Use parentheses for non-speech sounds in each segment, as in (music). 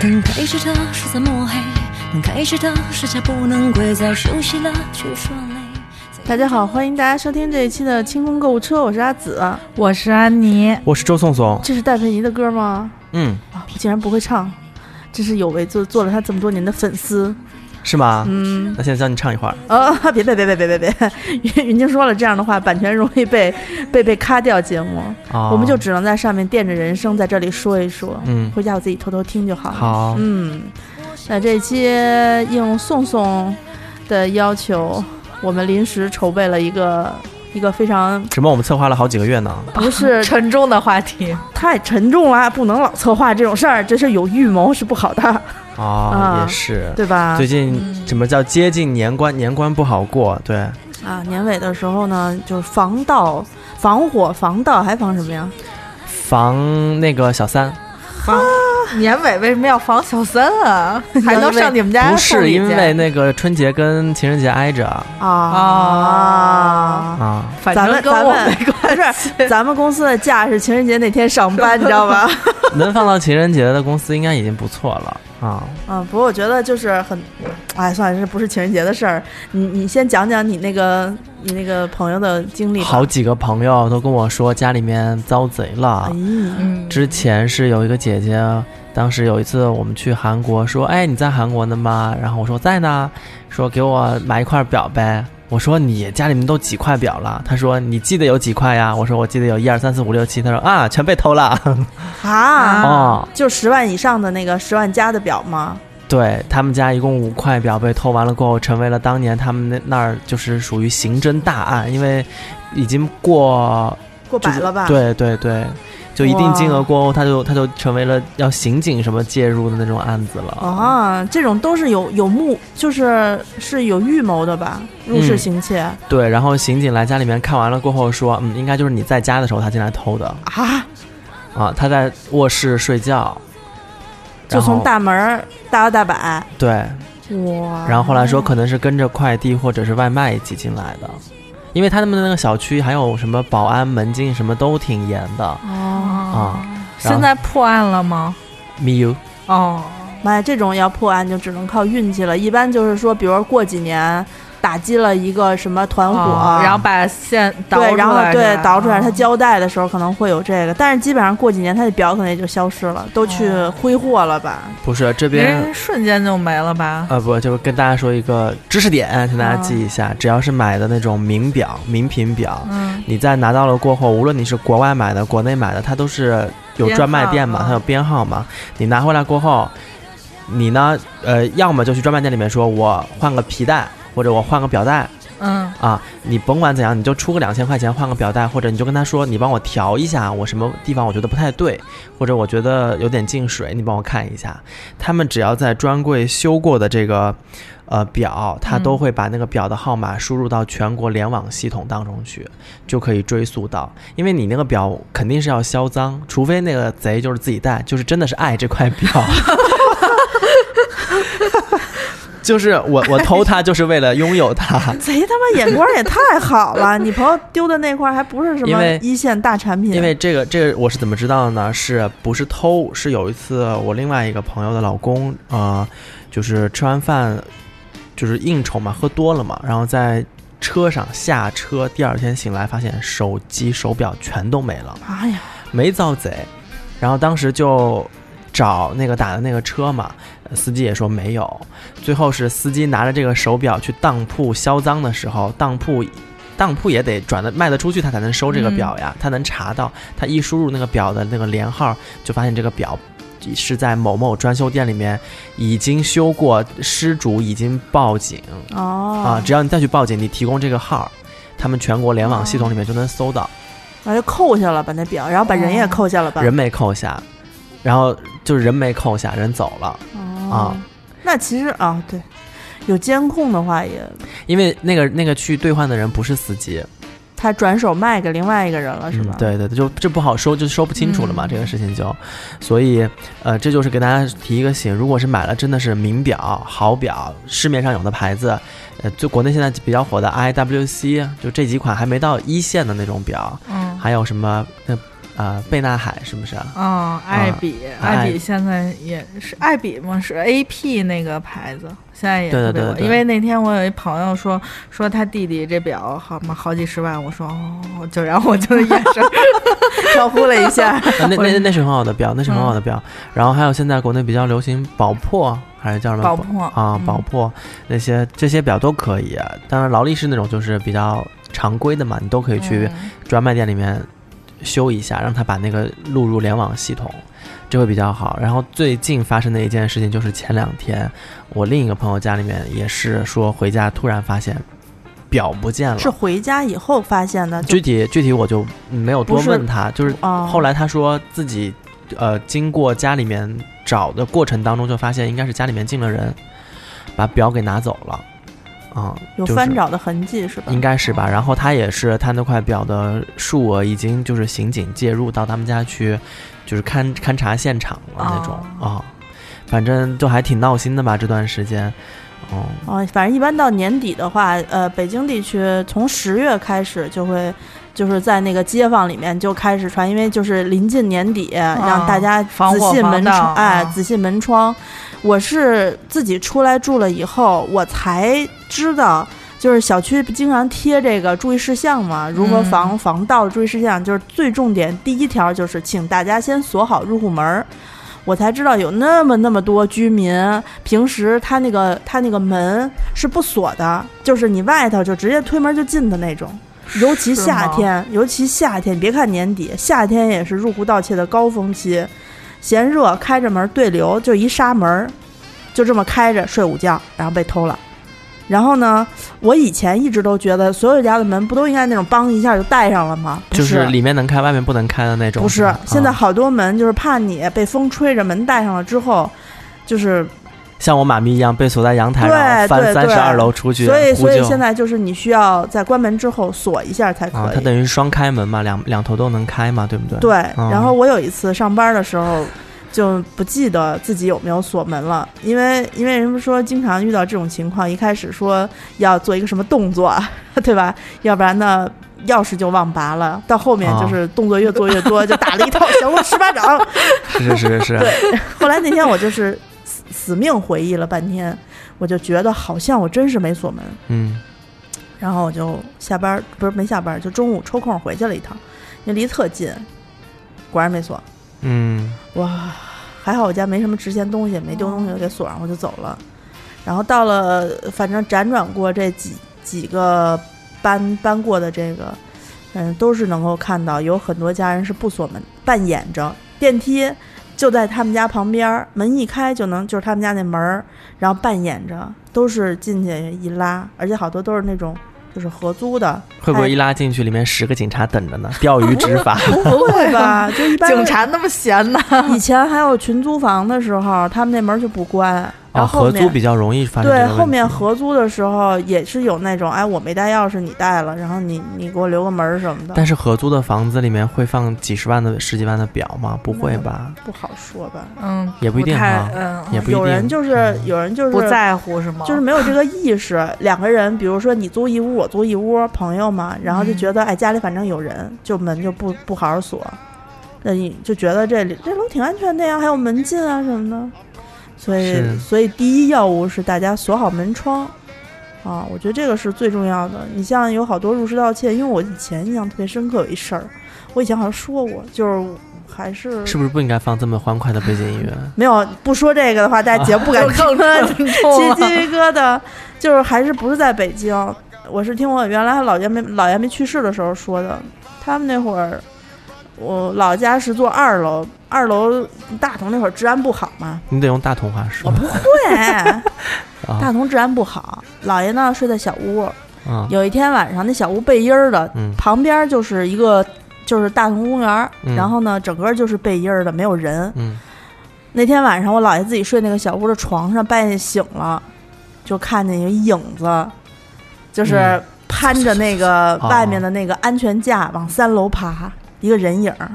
灯开始的是在抹黑，能开始的是下不能跪，在休息了却说累。大家好，欢迎大家收听这一期的清空购物车，我是阿紫。我是安妮，我是周颂颂，这是戴佩妮的歌吗？嗯，啊，我竟然不会唱，真是有为做做了他这么多年的粉丝。是吗？嗯，那现在教你唱一会儿。哦，别别别别别别别，云云晶说了这样的话，版权容易被被被卡掉节目，哦我们就只能在上面垫着人声在这里说一说，嗯，回家我自己偷偷听就好了。好，嗯，那这期应宋宋的要求，我们临时筹备了一个一个非常什么？我们策划了好几个月呢。不是 (laughs) 沉重的话题。(laughs) 太沉重了，不能老策划这种事儿，这是有预谋是不好的，(laughs) 哦，啊也是。对吧？最近什么叫接近年关？年关不好过，对，啊，年尾的时候呢，就是防盗、防火、防盗，还防什么呀？防那个小三，防年尾为什么要防小三啊？(laughs) 还能上你们家不是因为那个春节跟情人节挨着啊啊。反咱们正跟我咱们没关不系。是，咱们公司的假是情人节那天上班，你知道吧？(laughs) 能放到情人节的公司应该已经不错了啊。嗯，不过我觉得就是很，哎，算了，这不是情人节的事儿。你你先讲讲你那个你那个朋友的经历。好几个朋友都跟我说家里面遭贼了哎。嗯，之前是有一个姐姐，当时有一次我们去韩国，说：“哎，你在韩国呢吗？”然后我说在呢，说给我买一块表呗。我说你家里面都几块表了？他说你记得有几块呀？我说我记得有一二三四五六七。他说啊，全被偷了。啊，(laughs) 哦，就十万以上的那个十万加的表吗？对他们家一共五块表被偷完了过后，成为了当年他们那那儿就是属于刑侦大案，因为已经过过百了吧？，对对对，就一定金额过后，他就他就成为了要刑警什么介入的那种案子了。啊，这种都是有有目，就是是有预谋的吧？入室嗯行窃、对，然后刑警来家里面看完了过后说，嗯，应该就是你在家的时候他进来偷的。啊，啊，他在卧室睡觉，就从大门大摇大摆，对，哇！然后后来说可能是跟着快递或者是外卖一起进来的，因为他们的那个小区还有什么保安门禁什么都挺严的哦，啊。现在破案了吗？me you 哦，妈呀，这种要破案就只能靠运气了。一般就是说，比如过几年打击了一个什么团伙，哦然后把线倒对，出然后对来是吧倒出来，他哦交代的时候可能会有这个，但是基本上过几年他的表可能也就消失了，都去哦挥霍了吧？不是这边瞬间就没了吧？呃，不，就跟大家说一个知识点，请大家记一下，只要是买的那种名表、名品表，嗯，你在拿到了过后，无论你是国外买的、国内买的，它都是有专卖店嘛，它有编号嘛。你拿回来过后，你呢，呃，要么就去专卖店里面说，我换个皮带，或者我换个表带嗯，啊，你甭管怎样，你就出个两千块钱换个表带，或者你就跟他说，你帮我调一下，我什么地方我觉得不太对，或者我觉得有点进水，你帮我看一下。他们只要在专柜修过的这个。呃，表他都嗯会把那个表的号码输入到全国联网系统当中去，就可以追溯到。因为你那个表肯定是要销赃，除非那个贼就是自己带，就是真的是爱这块表。(laughs) 就是我我偷它就是为了拥有它，(laughs) 贼他妈眼光也太好了！你朋友丢的那块还不是什么一线大产品，因为这个这个我是怎么知道的呢？是不是偷？是有一次我另外一个朋友的老公，呃，就是吃完饭就是应酬嘛，喝多了嘛，然后在车上下车，第二天醒来发现手机手表全都没了，哎呀，没遭贼，然后当时就找那个打的那个车嘛，呃司机也说没有，最后是司机拿着这个手表去当铺销赃的时候，当铺。当铺也得转的卖得出去，他才能收这个表呀，他能查到，他一输入那个表的那个连号，就发现这个表是在某某专修店里面已经修过，失主已经报警哦啊，只要你再去报警，你提供这个号，他们全国联网系统里面就能搜到。然后就扣下了把那表，然后把人也扣下了吧？人没扣下，然后就是人没扣下，人走了。哦，那其实啊，对，有监控的话也，因为那个那个去兑换的人不是司机，他转手卖给另外一个人了，是吧？嗯，对对，对就这不好说，就说不清楚了嘛，嗯。这个事情就，所以呃，这就是给大家提一个醒，如果是买了真的是名表、好表，市面上有的牌子，呃，就国内现在比较火的 IWC，就这几款还没到一线的那种表，嗯，还有什么那啊，贝纳海是不是啊？嗯，爱彼，爱爱彼现在也是爱彼嘛，是 AP 那个牌子，现在也对对。对对因为那天我有一朋友说说他弟弟这表好嘛好几十万，我说哦，就然后我就眼神招呼 (laughs) 了一下，(laughs) 啊那那那是很好的表，那是很好的表。然后还有现在国内比较流行宝珀，还是叫什么宝珀啊？嗯宝珀那些这些表都可以。当然劳力士那种就是比较常规的嘛，你都可以去嗯专卖店里面修一下，让他把那个录入联网系统，这会比较好。然后最近发生的一件事情就是前两天我另一个朋友家里面也是说回家突然发现表不见了，是回家以后发现的，具体具体我就没有多问他，就是哦后来他说自己，呃，经过家里面找的过程当中，就发现应该是家里面进了人，把表给拿走了，啊、有翻找的痕迹是吧？应该是吧。然后他也是，他那块表的数额已经就是刑警介入到他们家去，就是勘勘察现场了那种啊、反正就还挺闹心的吧这段时间，哦、哦，反正一般到年底的话，呃，北京地区从十月开始就会，就是在那个街坊里面就开始传，因为就是临近年底，让大家仔细门窗，哎，啊仔细门窗。我是自己出来住了以后，我才知道。就是小区经常贴这个注意事项嘛，如何防、防盗注意事项，就是最重点第一条就是请大家先锁好入户门儿。我才知道有那么那么多居民，平时他那个他那个门是不锁的，就是你外头就直接推门就进的那种。尤其夏天，尤其夏天，别看年底，夏天也是入户盗窃的高峰期。嫌热，开着门对流，就一纱门，就这么开着睡午觉，然后被偷了。然后呢，我以前一直都觉得所有家的门不都应该那种梆一下就带上了吗？不就是里面能开，外面不能开的那种。不是，现在啊好多门就是怕你被风吹着门带上了之后，就是像我妈咪一样被锁在阳台，对然后翻三十二楼出去所以所以现在就是你需要在关门之后锁一下才可以。啊，它等于双开门嘛，两两头都能开嘛，对不对？对，嗯然后我有一次上班的时候。就不记得自己有没有锁门了，因为因为人们说经常遇到这种情况，一开始说要做一个什么动作，(laughs) 对吧？要不然呢钥匙就忘拔了，到后面啊就是动作越做越多，就打了一套降龙十八掌。(laughs) 是是是是，(laughs) 对，后来那天我就是死死命回忆了半天，我就觉得好像我真是没锁门，嗯然后我就下班儿不是没下班儿，就中午抽空回去了一趟，因为离特近，果然没锁。嗯哇，还好我家没什么值钱东西，没丢东西，给锁上我就走了。然后到了，反正辗转过这几几个搬搬过的这个，嗯，都是能够看到有很多家人是不锁门，半掩着电梯就在他们家旁边儿，门一开就能就是他们家那门儿，然后扮演着，都是进去一拉，而且好多都是那种就是合租的，会不会一拉进去里面十个警察等着呢？(laughs) 钓鱼执法。(laughs) 不会吧？(laughs) 就一般警察那么闲呢？以前还有群租房的时候，他们那门就不关，然哦，后后面、合租比较容易发生对。后面合租的时候也是有那种，哎，我没带钥匙，你带了，然后你你给我留个门儿什么的，但是合租的房子里面会放几十万的、十几万的表吗？不会吧？不好说吧。嗯，也不一定太哈嗯，也不一定。有人就是嗯有人就是不在乎是吗？就是没有这个意识，两个人，比如说你租一屋，我租一屋，朋友嘛，然后就觉得、哎家里反正有人，就门就不不好好锁，那你就觉得这里这楼挺安全的呀，还有门禁啊什么的，所以所以第一要务是大家锁好门窗。啊，我觉得这个是最重要的。你像有好多入室盗窃，因为我以前印象特别深刻，有一事儿，我以前好像说过，就是还是是不是不应该放这么欢快的背景音乐？(laughs) 没有不说这个的话，大家节目不敢听，(laughs) 更起重鸡皮疙瘩。就是还是不是在北京，我是听我原来姥爷没姥爷没去世的时候说的。他们那会儿，我老家是住二楼，二楼大同那会儿治安不好嘛，你得用大同话说。不会。(laughs) 大同治安不好。姥爷呢睡在小屋，嗯，有一天晚上那小屋背阴儿的，嗯。旁边就是一个就是大同公园，嗯。然后呢整个就是背阴儿的，没有人。嗯。那天晚上，我姥爷自己睡那个小屋的床上，半夜醒了，就看见有影子，就是嗯。攀着那个 (laughs) 哦。外面的那个安全架往三楼爬，一个人影儿。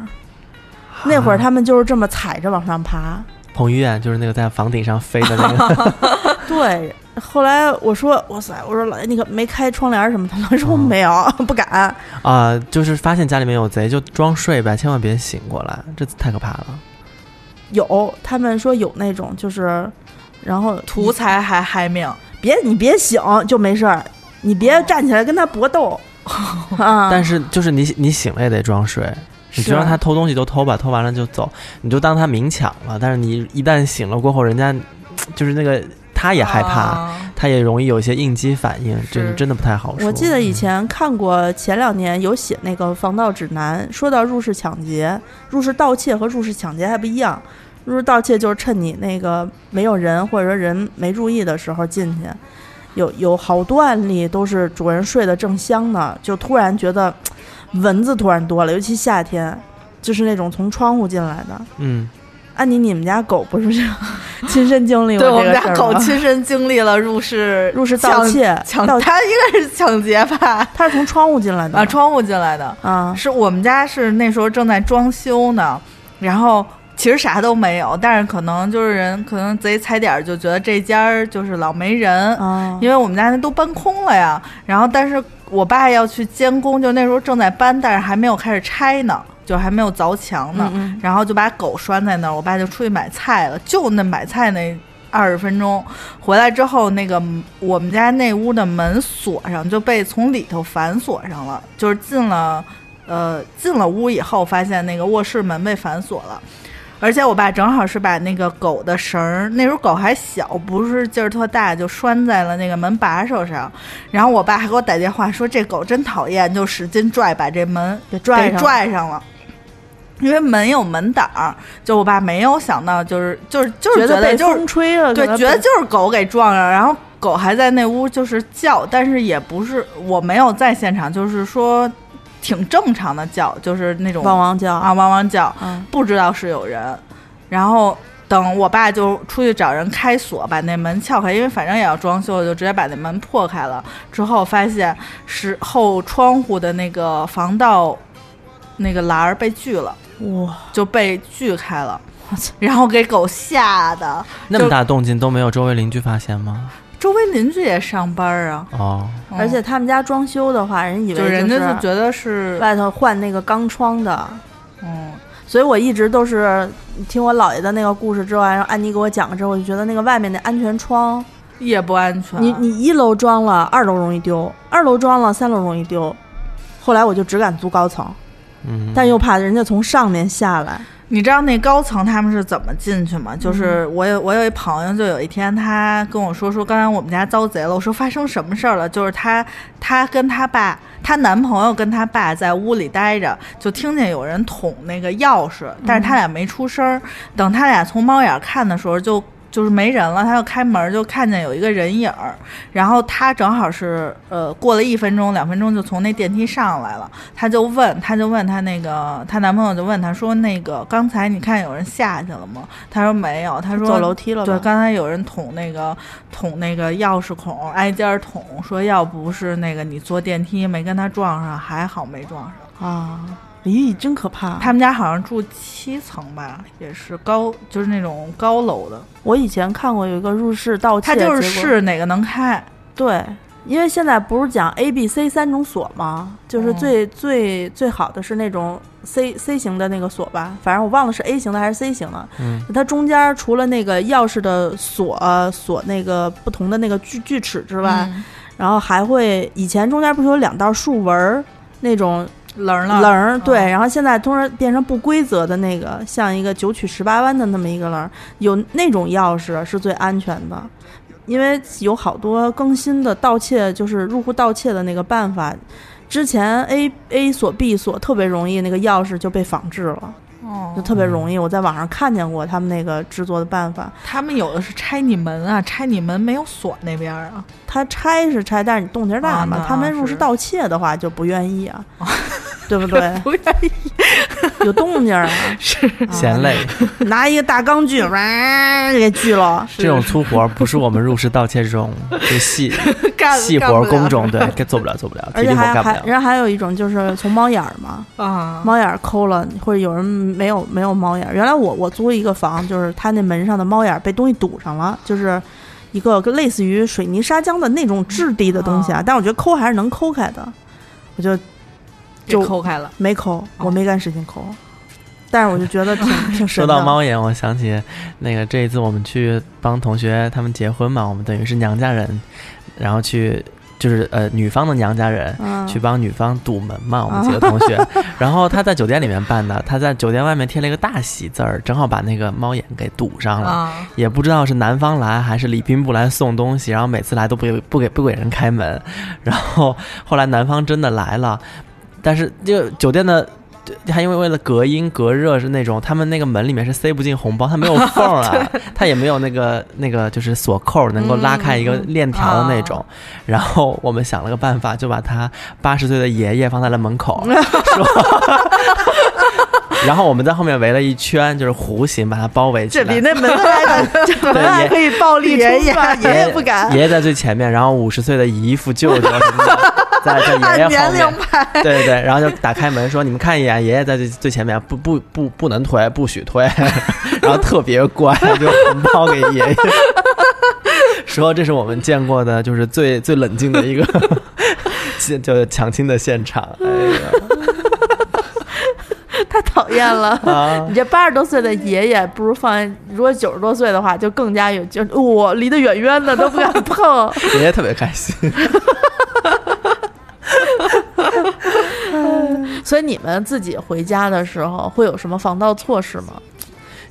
那会儿啊他们就是这么踩着往上爬，彭于晏就是那个在房顶上飞的那个 (laughs) (laughs) 对，后来我说哇塞，我说老爷你可没开窗帘什么的，他说没有，不敢。啊、就是发现家里面有贼就装睡呗，千万别醒过来，这太可怕了。有他们说有那种就是，然后图财还害命。别你别醒就没事儿，你别站起来跟他搏斗啊。(laughs) 但是 (laughs) 就是你你醒了也得装睡，你就让他偷东西都偷吧，偷完了就走，你就当他明抢了。但是你一旦醒了过后，人家就是那个他也害怕，啊他也容易有一些应激反应，这是真的不太好说。我记得以前看过，前两年有写那个防盗指南，说到入室抢劫、入室盗窃和入室抢劫还不一样。入室盗窃就是趁你那个没有人或者说人没注意的时候进去，有有好多案例都是主人睡得正香呢，就突然觉得蚊子突然多了，尤其夏天，就是那种从窗户进来的。嗯，安妮，你们家狗不是这样亲身经历过对我们家这个事儿吗狗亲身经历了入室 (laughs) 入室盗窃，抢，盗它应该是抢劫吧？它是从窗户进来的啊，窗户进来的。啊是我们家是那时候正在装修呢，然后其实啥都没有，但是可能就是人可能贼踩点儿就觉得这家儿就是老没人，啊，因为我们家那都搬空了呀。然后但是我爸要去监工，就那时候正在搬，但是还没有开始拆呢，就还没有凿墙呢。嗯嗯然后就把狗拴在那儿，我爸就出去买菜了，就那买菜那二十分钟，回来之后，那个我们家那屋的门锁上，就被从里头反锁上了，就是进了，呃，进了屋以后，发现那个卧室门被反锁了。而且我爸正好是把那个狗的绳儿，那时候狗还小，不是劲儿特大，就拴在了那个门把手上。然后我爸还给我打电话说这狗真讨厌，就使劲拽，把这门给给拽拽上了。因为门有门挡儿，就我爸没有想到，就是就是就是觉觉得被就是风吹了，对，觉得就是狗给撞上，然后狗还在那屋就是叫，但是也不是我没有在现场，就是说挺正常的叫，就是那种汪汪叫啊汪汪叫，啊不知道是有人，然后。等我爸就出去找人开锁，把那门撬开，因为反正也要装修，就直接把那门破开了。之后发现是后窗户的那个防盗那个栏儿被锯了，哇，就被锯开了，然后给狗吓的。那么大动静都没有周围邻居发现吗？周围邻居也上班啊，而且他们家装修的话，人以为就人家是就觉得是，外头换那个钢窗的，嗯，所以我一直都是听我姥爷的那个故事之后，然后安妮给我讲了之后，我就觉得那个外面的安全窗，也不安全。你你一楼装了，二楼容易丢；二楼装了，三楼容易丢。后来我就只敢租高层，嗯，但又怕人家从上面下来。你知道那高层他们是怎么进去吗？嗯就是我有我有一朋友，就有一天他跟我说说，刚才我们家遭贼了。我说发生什么事儿了？就是他他跟他爸，她男朋友跟他爸在屋里待着，就听见有人捅那个钥匙，但是他俩没出声儿。等他俩从猫眼儿看的时候，就就是没人了，他就开门就看见有一个人影儿，然后他正好是呃过了一分钟两分钟就从那电梯上来了，他就问他就问他那个她男朋友就问他说那个刚才你看有人下去了吗？他说没有，他说走楼梯了对，刚才有人捅那个捅那个钥匙孔，挨家儿捅，说要不是那个你坐电梯没跟他撞上，还好没撞上。啊，咦，真可怕！他们家好像住七层吧，也是高，就是那种高楼的。我以前看过有一个入室盗窃，他就是哪个能开，对，因为现在不是讲 A、B、C 三种锁吗？就是哦最、最最好的是那种 C C 型的那个锁吧，反正我忘了是 A 型的还是 C 型的。嗯，它中间除了那个钥匙的锁锁那个不同的那个锯锯齿之外，嗯然后还会以前中间不是有两道竖纹儿那种棱了。棱儿，对，嗯然后现在突然变成不规则的那个，像一个九曲十八弯的那么一个棱儿，有那种钥匙是最安全的，因为有好多更新的盗窃，就是入户盗窃的那个办法。之前 A A 锁 B 锁特别容易，那个钥匙就被仿制了，哦就特别容易。我在网上看见过他们那个制作的办法，他们有的是拆你门啊，拆你门没有锁那边儿啊。他拆是拆，但是你动静大嘛。啊他们入室是盗窃的话就不愿意啊，对不对？(laughs) 不愿意 (laughs) 有动静啊，(laughs) 是嫌累，拿一个大钢锯，哇，给锯了。这种粗活儿不是我们入室盗窃这种就细干细活儿工种，对，该做不了做不了，而且体力活还还，干不了。人还有一种就是从猫眼儿嘛，啊，猫眼儿抠了，或者有人没有没有猫眼儿。原来我我租一个房，就是它那门上的猫眼儿被东西堵上了，就是一个类似于水泥砂浆的那种质地的东西啊，啊但我觉得抠还是能抠开的，我就就抠开了。没抠，我没敢使劲抠，但是我就觉得挺 (laughs) 挺神说。到猫眼，我想起那个这一次我们去帮同学他们结婚嘛，我们等于是娘家人，然后去就是呃女方的娘家人。嗯去帮女方堵门嘛，我们几个同学，(laughs) 然后他在酒店里面办的，他在酒店外面贴了一个大喜字儿，正好把那个猫眼给堵上了。啊，也不知道是男方来还是礼宾部来送东西，然后每次来都不给不给不给人开门，然后后来男方真的来了，但是就酒店的。还因为为了隔音隔热是那种，他们那个门里面是塞不进红包，它没有 (laughs) 缝儿啊，它也没有那个那个就是锁扣能够拉开一个链条的那种。然后我们想了个办法，就把他八十岁的爷爷放在了门口，(laughs) 说，(laughs) 然后我们在后面围了一圈，就是弧形把它包围起来。这比那门外的这门外可以暴力爷爷爷爷不敢。爷爷在最前面，然后五十岁的姨父、舅舅什么的在在 (laughs) 爷爷后按年龄面。排，对对对，然后就打开门说：“你们看一眼，爷爷在最最前面，不不不不能推，不许推。”然后特别乖，就红包给爷爷，(laughs) 说这是我们见过的，就是最最冷静的一个现就是抢亲的现场。哎呀 (laughs) 太讨厌了。啊你！这八十多岁的爷爷，不如放如果九十多岁的话，就更加有就我离得远远的都不敢碰。爷爷特别开心。所以你们自己回家的时候会有什么防盗措施吗？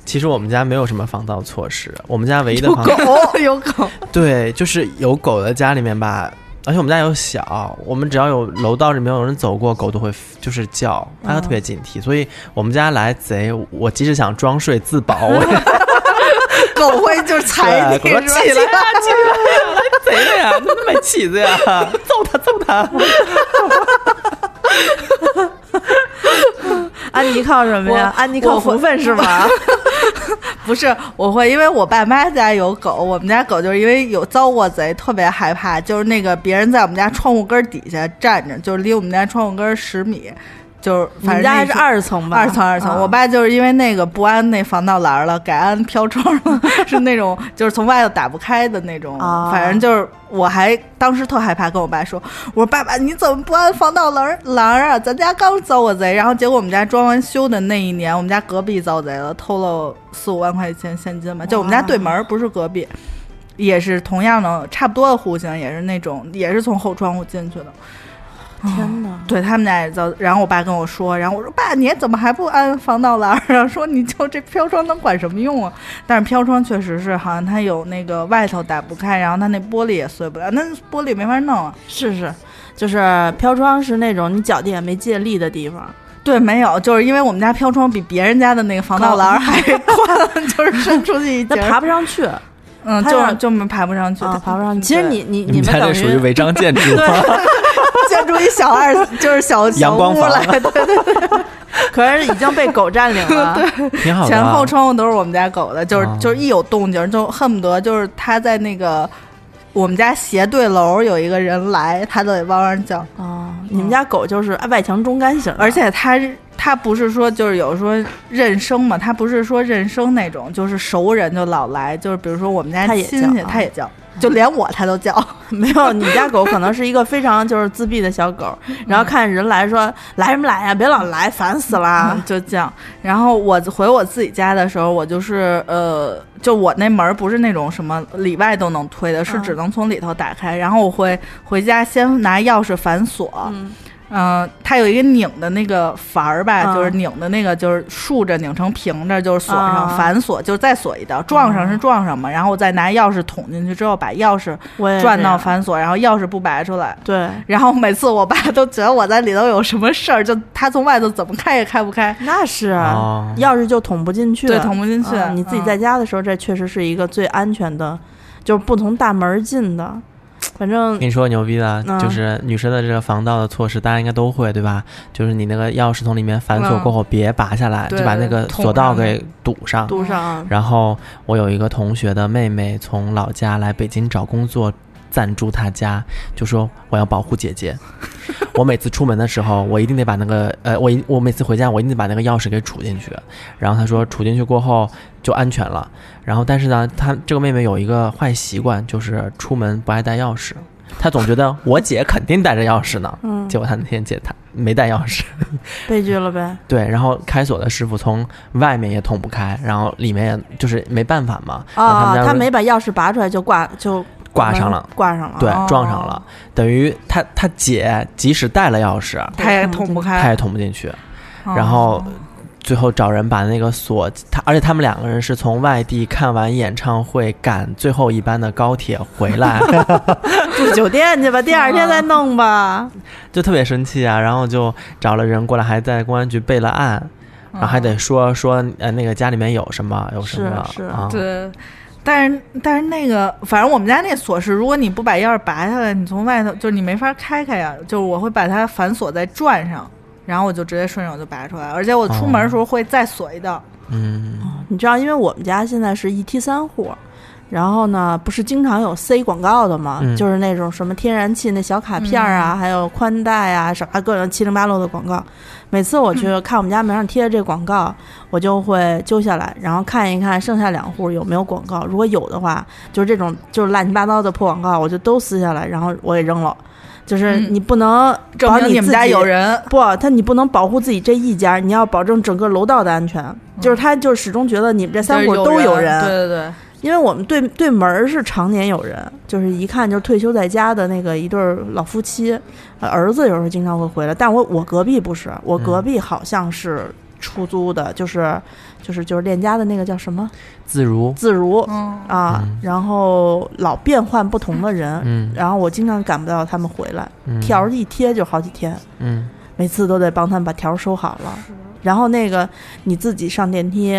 其实我们家没有什么防盗措施，我们家唯一的防 (laughs) 狗 (laughs) 有狗，对，就是有狗的家里面吧，而且我们家有小，我们只要有楼道里面有人走过，狗都会就是叫，它就特别警惕。所以我们家来贼，我即使想装睡自保，我也 (laughs) 狗会就是踩你狗？起来，起来，来贼了呀，怎么没起子呀？揍他，揍他！安妮靠什么呀？安妮靠我福分是吗？(laughs) 不是，我会，因为我爸妈家有狗，我们家狗就是因为有遭过贼，特别害怕。就是那个别人在我们家窗户根儿底下站着，就是离我们家窗户根儿十米，就是你们家还是反正那是二层吧？二层二层。啊我爸就是因为那个不安那防盗栏了，改安飘窗了，(laughs) 是那种就是从外头打不开的那种。啊反正就是我还当时特害怕，跟我爸说：“我说爸爸你怎么不安防盗栏栏啊？咱家刚遭过贼。”然后结果我们家装完修的那一年，我们家隔壁遭贼了，偷了四五万块钱现金吧，就我们家对门儿不是隔壁。也是同样的，差不多的户型，也是那种，也是从后窗户进去的。天哪！对他们家也遭，然后我爸跟我说，然后我说爸，你怎么还不安防盗栏儿啊？说你就这飘窗能管什么用啊？但是飘窗确实是好像它有那个外头打不开，然后它那玻璃也碎不了，那玻璃没法弄啊。是是，就是飘窗是那种你脚底下没借力的地方。对，没有，就是因为我们家飘窗比别人家的那个防盗栏儿还宽，就是伸出去一那截，爬不上去啊，嗯，它就是就没爬不上去，爬不上去。其实对你你你们等于这属于违章建筑吗？(laughs) (laughs) 建筑一小二，就是小小 (laughs) 阳光房屋来，(laughs) 对对对，可是已经被狗占领了。挺好的啊。前后窗户都是我们家狗的，就是、哦就是一有动静，就恨不得就是它在那个我们家斜对楼有一个人来，它都得汪汪叫。啊，你们家狗就是外强中干型，而且它它不是说就是有说认生嘛，他不是说认生那种，就是熟人就老来，就是比如说我们家也亲戚，叫啊它也叫，就连我它都叫。(laughs) 没有，你家狗可能是一个非常就是自闭的小狗，然后看人来说来什么来呀，别老来，烦死了啊。(laughs) 就这样。然后我回我自己家的时候，我就是呃，就我那门儿不是那种什么里外都能推的，是嗯只能从里头打开。然后我会回家先拿钥匙反锁。嗯嗯、它有一个拧的那个阀儿吧，嗯。就是拧的那个，就是竖着拧成平着，就是锁上，啊反锁，就再锁一道，撞上是撞上嘛，然后我再拿钥匙捅进去之后，把钥匙转到反锁，然后钥匙不拔出来。对，然后每次我爸都觉得我在里头有什么事儿，就他从外头怎么开也开不开。那是。哦钥匙就捅不进去，对捅不进去。嗯你自己在家的时候，这确实是一个最安全的，就是不从大门进的。反正跟你说个牛逼的，嗯就是女生的这个防盗的措施，大家应该都会对吧？就是你那个钥匙从里面反锁嗯过后，别拔下来，对就把那个锁道给堵上。堵上，然后我有一个同学的妹妹从老家来北京找工作，暂住他家，就说我要保护姐姐。(laughs) 我每次出门的时候，我一定得把那个呃，我一我每次回家，我一定得把那个钥匙给储进去。然后他说储进去过后就安全了。然后但是呢，他这个妹妹有一个坏习惯，就是出门不爱带钥匙。她总觉得我姐肯定带着钥匙呢，嗯，结果她那天姐她没带钥匙。(laughs) 悲剧了呗。对，然后开锁的师傅从外面也捅不开，然后里面也就是没办法嘛。啊，们家他没把钥匙拔出来就挂就挂上了，，挂上了。对，哦撞上了，等于他他姐即使带了钥匙，他也捅不开，他也捅不进去，哦然后最后找人把那个锁，他而且他们两个人是从外地看完演唱会赶最后一班的高铁回来，(laughs) 住酒店去吧，(laughs) 第二天再弄吧。就特别生气啊，然后就找了人过来，还在公安局备了案。然后还得说说呃那个家里面有什么有什么是是啊，对。但是但是那个，反正我们家那锁是，如果你不把钥匙拔下来，你从外头就是你没法开开呀。就是我会把它反锁在转上，然后我就直接顺手就拔出来，而且我出门的时候会再锁一道。嗯你知道，因为我们家现在是一梯三户，然后呢，不是经常有塞广告的吗？嗯就是那种什么天然气那小卡片啊，还有宽带啊，什么各种七零八落的广告。每次我去看我们家门上贴的这广告，我就会揪下来，然后看一看剩下两户有没有广告。如果有的话，就是这种就是乱七八糟的破广告，我就都撕下来，然后我也扔了。就是嗯你不能证保明你们家有人，不，他你不能保护自己这一家，你要保证整个楼道的安全。就是他就始终觉得你们这三户都有人，对对对，因为我们对对门儿是常年有人，就是一看就是退休在家的那个一对儿老夫妻，呃儿子有时候经常会回来，但我我隔壁不是，我隔壁好像是出租的，就是就是就是链家的那个叫什么自如，自如嗯，啊，嗯然后老变换不同的人，嗯然后我经常赶不到他们回来，嗯条儿一贴就好几天。嗯每次都得帮他们把条儿收好了。然后那个你自己上电梯，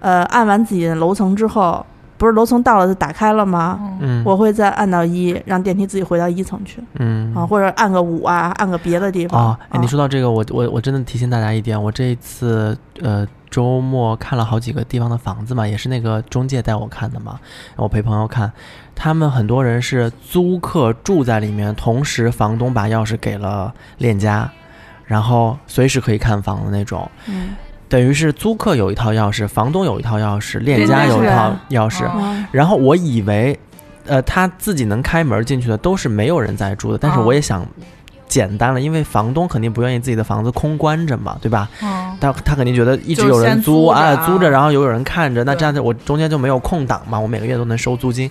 呃，按完自己的楼层之后，不是楼层到了就打开了吗？嗯。我会再按到一，让电梯自己回到一层去。嗯。啊，或者按个五啊，按个别的地方。哦，哎，啊。你说到这个，我我我真的提醒大家一点，我这一次呃周末看了好几个地方的房子嘛，也是那个中介带我看的嘛，我陪朋友看，他们很多人是租客住在里面，同时房东把钥匙给了链家，然后随时可以看房的那种，嗯等于是租客有一套钥匙，房东有一套钥匙，链链家有一套钥匙，然后我以为，呃，他自己能开门进去的都是没有人在住的，但是哦我也想简单了，因为房东肯定不愿意自己的房子空关着嘛，对吧？嗯，他他肯定觉得一直有人租租啊，啊租着，然后有人看着，那这样子我中间就没有空档嘛，我每个月都能收租金。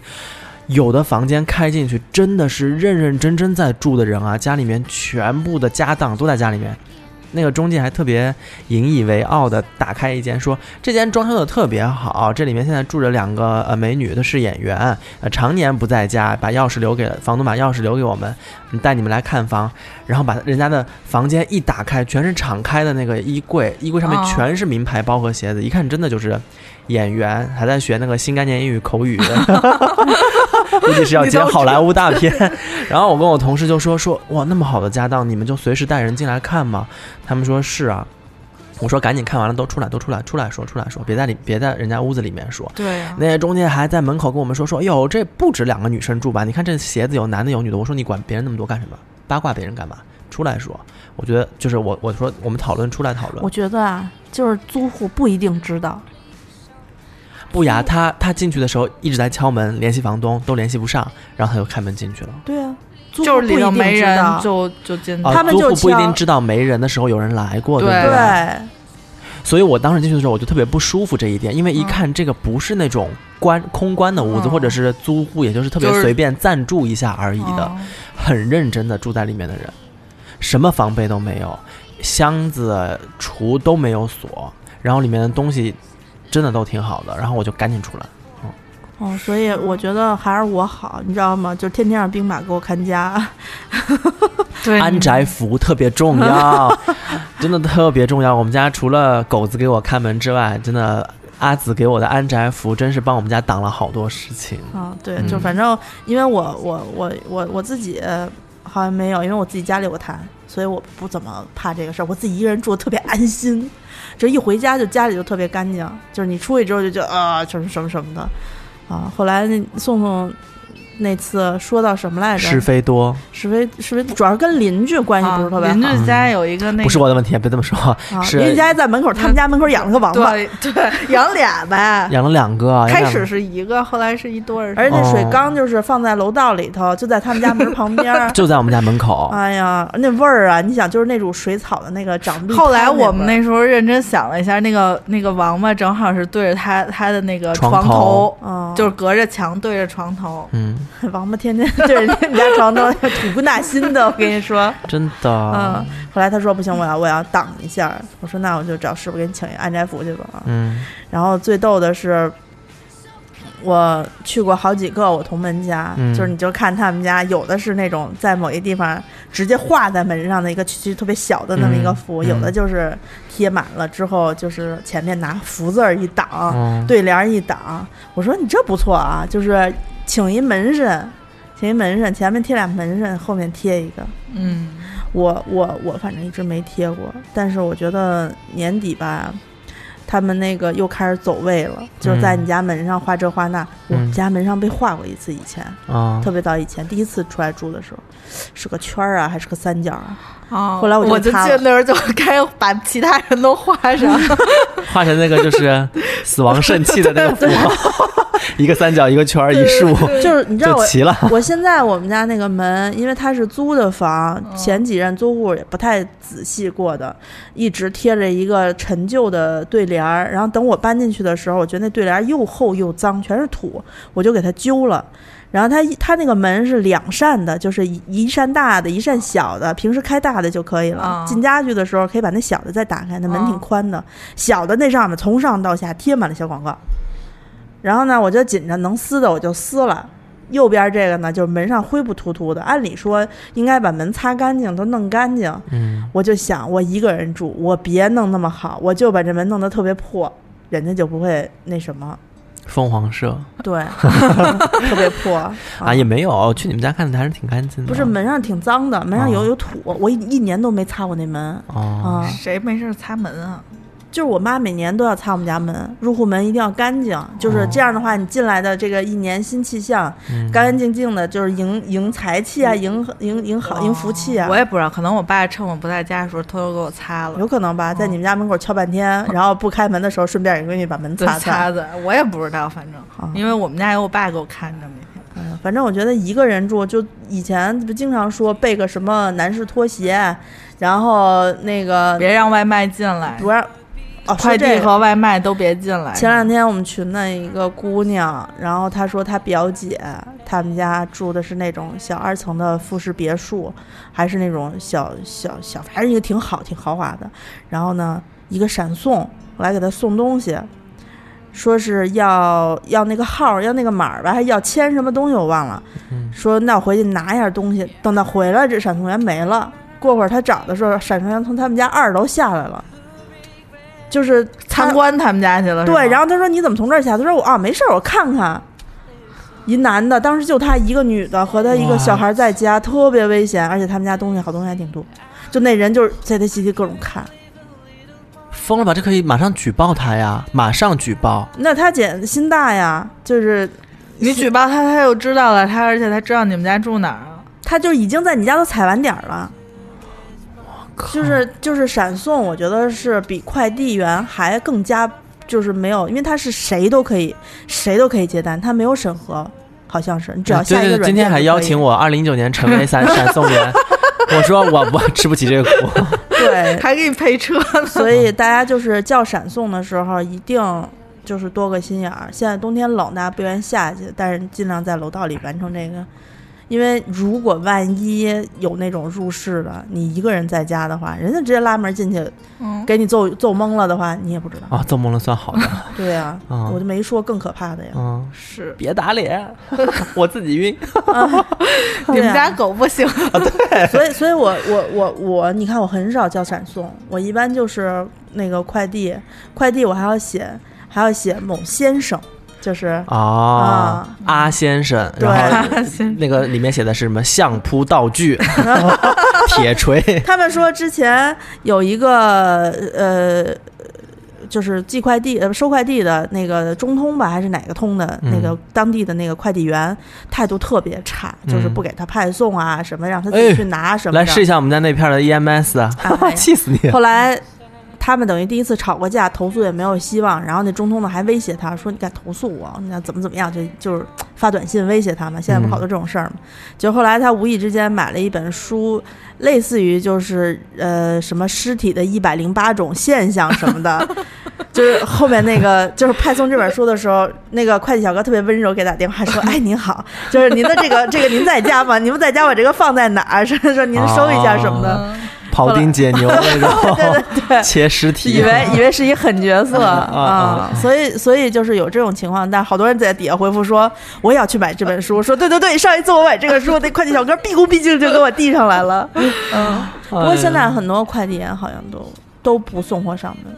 有的房间开进去真的是认认真真在住的人啊，家里面全部的家当都在家里面。那个中介还特别引以为傲的打开一间，说这间装修的特别好，这里面现在住着两个呃美女的是演员，呃常年不在家，把钥匙留给房东，把钥匙留给我们，带你们来看房，然后把人家的房间一打开，全是敞开的那个衣柜，衣柜上面全是名牌包和鞋子，一看真的就是演员，还在学那个新概念英语口语，(laughs) 估计是要接好莱坞大片。(laughs) 然后我跟我同事就说说哇，那么好的家当，你们就随时带人进来看吗？他们说是啊。我说赶紧看完了都出来，都出来，出来说，出来说，别在里，别在人家屋子里面说。对呀，那些中介还在门口跟我们说说，哟，这不止两个女生住吧？你看这鞋子有男的有女的。我说你管别人那么多干什么？八卦别人干嘛？出来说。我觉得就是我我说我们讨论出来讨论我。觉得啊，就是租户不一定知道，不呀，他他进去的时候一直在敲门，联系房东都联系不上，然后他就开门进去了。对啊，租户就是里头不一定没人知道就就进去啊，他们就租户不一定知道没人的时候有人来过，对对不对？所以我当时进去的时候，我就特别不舒服这一点，因为一嗯看这个不是那种关空关的屋子，嗯或者是租户，也就是特别随便暂住一下而已的，嗯很认真的住在里面的人，什么防备都没有，箱子、橱都没有锁，然后里面的东西真的都挺好的，然后我就赶紧出来。哦，所以我觉得还是我好，你知道吗？就天天让兵马给我看家。对安宅服特别重要，(laughs) 真的特别重要。我们家除了狗子给我看门之外，真的阿紫给我的安宅服真是帮我们家挡了好多事情。啊，对，嗯就反正因为我我我我我自己好像没有，因为我自己家里有个痰，所以我不怎么怕这个事儿。我自己一个人住特别安心，这一回家就家里就特别干净，就是你出去之后就觉得啊，什么什么什么的啊。后来那宋宋那次说到什么来着？是非多，是非是非，主要是跟邻居关系不是特别好。邻居家有一个那个不是我的问题，别这么说，邻居家在门口，他们家门口养了个王八，对对，(laughs) 养俩呗。养了两个，开始是一个，后来是一对儿。而且那水哦缸就是放在楼道里头，就在他们家门旁边儿。(laughs) 就在我们家门口，哎呀，那味儿啊！你想，就是那种水草的那个长绿。后来我们那时候认真想了一下，那个那个王八正好是对着他他的那个床头就是隔着墙对着床头。嗯，王八天天对着你们家床头吐不纳心的，我跟你说。真的，嗯，后来他说不行，我要我要挡一下。我说那我就找师傅给你请一安宅符去吧。嗯然后最逗的是，我去过好几个我同门家，嗯就是你就看他们家有的是那种在某一地方直接画在门上的一个区区特别小的那么一个符，嗯有的就是贴满了之后就是前面拿福字儿一挡，嗯，对联儿一挡。我说你这不错啊，就是请一门神，请一门神，前面贴俩门神，后面贴一个。嗯，我我我反正一直没贴过，但是我觉得年底吧，他们那个又开始走位了，就是在你家门上画这画那。我们嗯家门上被画过一次，以前啊特别早以前，第一次出来住的时候，是个圈儿啊，还是个三角啊？哦后来我就记得那时候就该把其他人都画上。(laughs) 画成那个就是死亡圣器的那个符号，(laughs) (laughs) 一个三角，一个圈儿，一竖，就是你知道我。齐了。我现在我们家那个门，因为它是租的房，前几任租户也不太仔细过的，一直贴着一个陈旧的对联儿。然后等我搬进去的时候，我觉得那对联儿又厚又脏，全是土，我就给它揪了。然后它一它那个门是两扇的，就是一一扇大的，一扇小的，平时开大的就可以了。啊进家具的时候可以把那小的再打开，那门挺啊宽的。小的那上面从上到下贴满了小广告。然后呢，我就紧着能撕的我就撕了。右边这个呢，就是门上灰不秃秃的，按理说应该把门擦干净，都弄干净。嗯，我就想，我一个人住，我别弄那么好，我就把这门弄得特别破，人家就不会那什么。凤凰社对，(laughs) 特别破啊，也没有，去你们家看的还是挺干净的。不是门上挺脏的，门上有哦有土，我一一年都没擦过那门哦，啊。谁没事擦门啊？就是我妈每年都要擦我们家门，入户门一定要干净，就是这样的话，你进来的这个一年新气象，嗯。干干净净的，就是迎迎财气啊，迎迎迎好迎福气啊。我。也不知道，可能我爸趁我不在家的时候偷偷给我擦了。有可能吧，在你们家门口敲半天，然后不开门的时候，顺便也闺女把门擦擦。(laughs) 擦的，我也不知道，反正。啊。因为我们家有我爸给我看着每天。嗯，反正我觉得一个人住，就以前不经常说备个什么男士拖鞋，然后那个别让外卖进来，不让哦，快递和外卖都别进来。前两天我们群的一个姑娘，然后她说她表姐他们家住的是那种小二层的复式别墅，还是那种小小小，反正一个挺好挺豪华的。然后呢，一个闪送，我来给她送东西，说是要要那个号，要那个码儿吧，还要签什么东西我忘了。嗯说那我回去拿一下东西，等她回来，这闪送员没了。过会儿他找的时候，闪送员从他们家二楼下来了，就是参观他们家去了，对，然后后他说你怎么从这儿下？他说我啊没事儿，我看看。一男的，当时就他一个女的和他一个小孩在家，特别危险，而且他们家东西好东西还挺多。就那人就是在他细细各种看，疯了吧？这可以马上举报他呀！马上举报！那他姐心大呀，就是你举报他，他又知道了，他而且他知道你们家住哪儿啊。他就已经在你家都踩完点儿了，靠就是就是闪送，我觉得是比快递员还更加就是没有，因为他是谁都可以谁都可以接单，他没有审核，好像是你只要下一个软件今天还邀请我，我二零一九年成为闪闪 (laughs) 送员，我说我我吃不起这个苦。对，还给你配车呢。所以大家就是叫闪送的时候，一定就是多个心眼儿。现在冬天冷，大家不愿意下去，但是尽量在楼道里完成这个。因为如果万一有那种入室的，你一个人在家的话，人家直接拉门进去，嗯，给你揍揍懵了的话，你也不知道。啊，揍懵了算好的。(laughs) (laughs) 对呀、嗯我就没说更可怕的呀。嗯，是别打脸，(laughs) 我自己晕。你对啊们家狗不行，对所以，所以我我我我，你看我很少叫闪送，我一般就是那个快递，快递我还要写，还要写某先生，就是哦，阿先生，对然后那个里面写的是什么相扑道具、(laughs) 铁锤，他们说之前有一个呃就是寄快递呃收快递的那个中通吧，还是哪个通的那个嗯。当地的那个快递员态度特别差，就是嗯不给他派送啊什么，让他自己哎去拿什么的。来试一下我们家那片的 EMS 啊，哎。(laughs) 气死你！后来他们等于第一次吵过架，投诉也没有希望，然后那中通的还威胁他说：“你敢投诉我，你看怎么怎么样？”就就是发短信威胁他嘛。现在不好多这种事儿嘛。就后来他无意之间买了一本书，类似于就是呃什么尸体的一百零八种现象什么的。(laughs) 就是后面那个，就是派送这本书的时候，那个快递小哥特别温柔给打电话说：“ (laughs) 哎，您好，就是您的这个这个您在家吗？您不在家，我这个放在哪儿？(laughs) 说说您收一下什么的。嗯庖丁解牛那种，(laughs) 对切尸体，以为 (laughs) 以为是一狠角色啊所以所以就是有这种情况，但好多人在底下回复说我也要去买这本书，说对对对，上一次我买这个书，那快递小哥毕恭毕敬就给我递上来了。(laughs) 嗯，不过现在很多快递员好像都都不送货上门，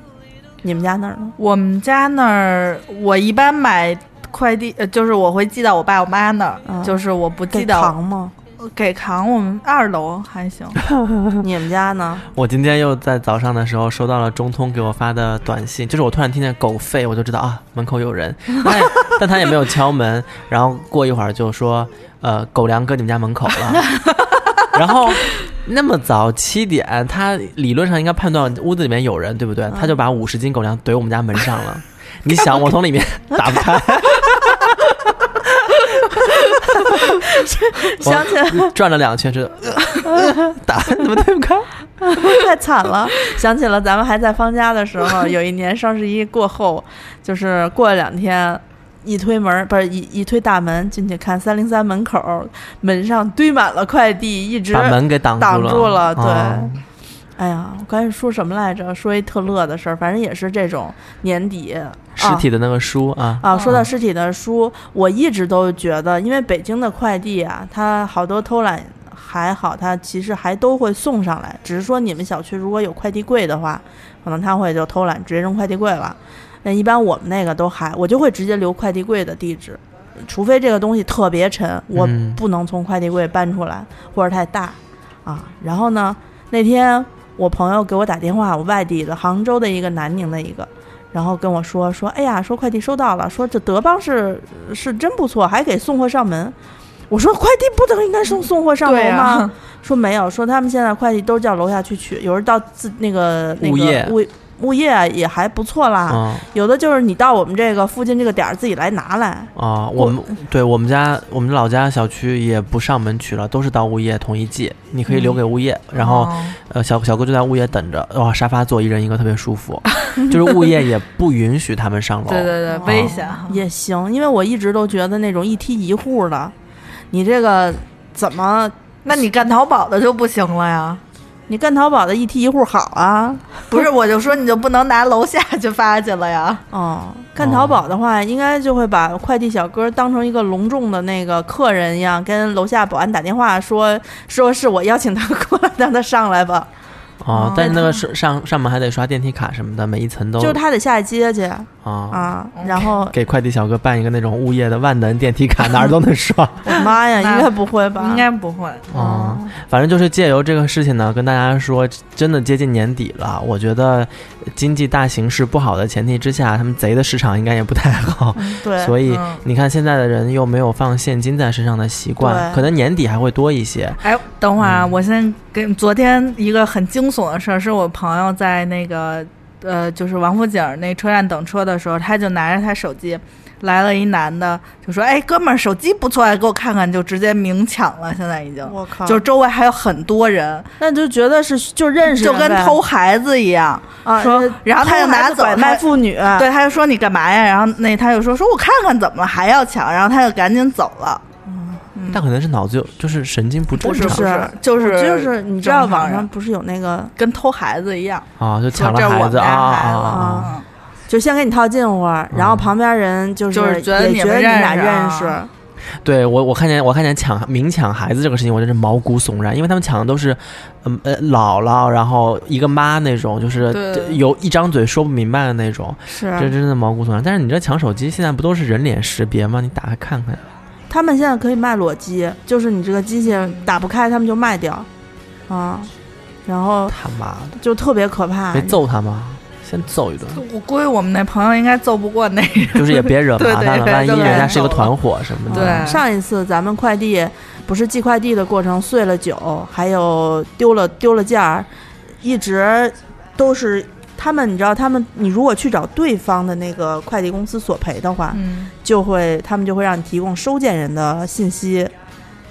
你们家那儿呢？我们家那儿，我一般买快递，呃，就是我会寄到我爸我妈那儿，嗯就是我不寄给到扛吗？给扛，我们二楼还行。(laughs) 你们家呢？我今天又在早上的时候收到了中通给我发的短信，就是我突然听见狗吠，我就知道啊门口有人，(laughs) 但但他也没有敲门，然后过一会儿就说呃狗粮搁你们家门口了，(laughs) 然后那么早七点，他理论上应该判断屋子里面有人，对不对？他就把五十斤狗粮怼我们家门上了。你想，我从里面打不开，(laughs) 想起来转了两圈，是呃 (laughs) 打怎么推不开？(laughs) 太惨了，想起了咱们还在方家的时候，有一年双十一过后，就是过了两天。一推门不是一一推大门进去看三零三门口门上堆满了快递，一直把门给挡挡住了。住了对哦哎呀，我刚才说什么来着？说一特乐的事儿，反正也是这种年底实体的那个书啊，啊。说到实体的书，我一直都觉得，因为北京的快递啊，它好多偷懒还好，它其实还都会送上来，只是说你们小区如果有快递柜的话，可能他会就偷懒直接扔快递柜了。那一般我们那个都还，我就会直接留快递柜的地址，除非这个东西特别沉，我嗯不能从快递柜搬出来，或者太大啊。然后呢，那天我朋友给我打电话，我外地的杭州的一个南宁的一个，然后跟我说说，哎呀，说快递收到了，说这德邦是是真不错，还给送货上门。我说快递不都应该送送货上对楼吗？啊，说没有，说他们现在快递都叫楼下去取，有人到自那个那个物业物物业啊也还不错啦。嗯有的就是你到我们这个附近这个点儿自己来拿来。啊，我们对我们家我们老家小区也不上门取了，都是到物业统一寄，你可以留给物业，然后哦呃小小哥就在物业等着，哇，沙发坐一人一个，特别舒服。就是物业也不允许他们上楼，对对对，哦危险哈。也行，因为我一直都觉得那种一梯一户的，你这个怎么那你干淘宝的就不行了呀？你干淘宝的一梯一户好啊？(laughs) 不是，我就说你就不能拿楼下去发去了呀？哦，干淘宝的话，应该就会把快递小哥当成一个隆重的那个客人一样，跟楼下保安打电话说说是我邀请他过来，(laughs) 让他上来吧。哦，但是那个上上上门还得刷电梯卡什么的，每一层都就是他得下街去啊。啊，然后给快递小哥办一个那种物业的万能电梯卡，哪儿都能刷。(laughs) 我妈呀，(laughs) 应该不会吧？应该不会。哦，反正就是借由这个事情呢，跟大家说，真的接近年底了，我觉得经济大形势不好的前提之下，他们贼的市场应该也不太好。对，(laughs) 所以嗯你看，现在的人又没有放现金在身上的习惯，可能年底还会多一些。哎，等会儿啊，嗯我先跟昨天一个很惊悚的事儿，是我朋友在那个呃，就是王府井那车站等车的时候，他就拿着他手机。来了一男的，就说：“哎，哥们儿，手机不错，给我看看。”就直接明抢了，现在已经，我靠，就是周围还有很多人，那就觉得是就认识就跟偷孩子一样。啊，说呃然后他就拿走拐卖妇女，对，他就说：“你干嘛呀？”然后那他就说：“说我看看怎么了，还要抢。”然后他就赶紧走了。嗯。但可能是脑子有，就是神经不正常。不是就是就是你知道网上不是有那个跟偷孩子一样，啊，就抢了孩子啊啊啊啊！啊嗯就先给你套近乎，然后旁边人就是就是觉得也你们觉得你俩认识啊。认识，对我，我看见我看见抢明抢孩子这个事情，我真是毛骨悚然，因为他们抢的都是，嗯呃姥姥，然后一个妈那种，就是有一张嘴说不明白的那种，是。这真的毛骨悚然。但是你这抢手机，现在不都是人脸识别吗？你打开看看。他们现在可以卖裸机，就是你这个机器打不开，他们就卖掉，啊，然后他妈的，就特别可怕没。揍他吗？先揍一顿，我估计我们那朋友应该揍不过那人。就是也别惹麻烦了，(laughs) 万一人家是一个团伙什么的。对嗯上一次咱们快递不是寄快递的过程碎了酒，还有丢了丢了件儿，一直都是他们，你知道他们，你如果去找对方的那个快递公司索赔的话，嗯，就会他们就会让你提供收件人的信息。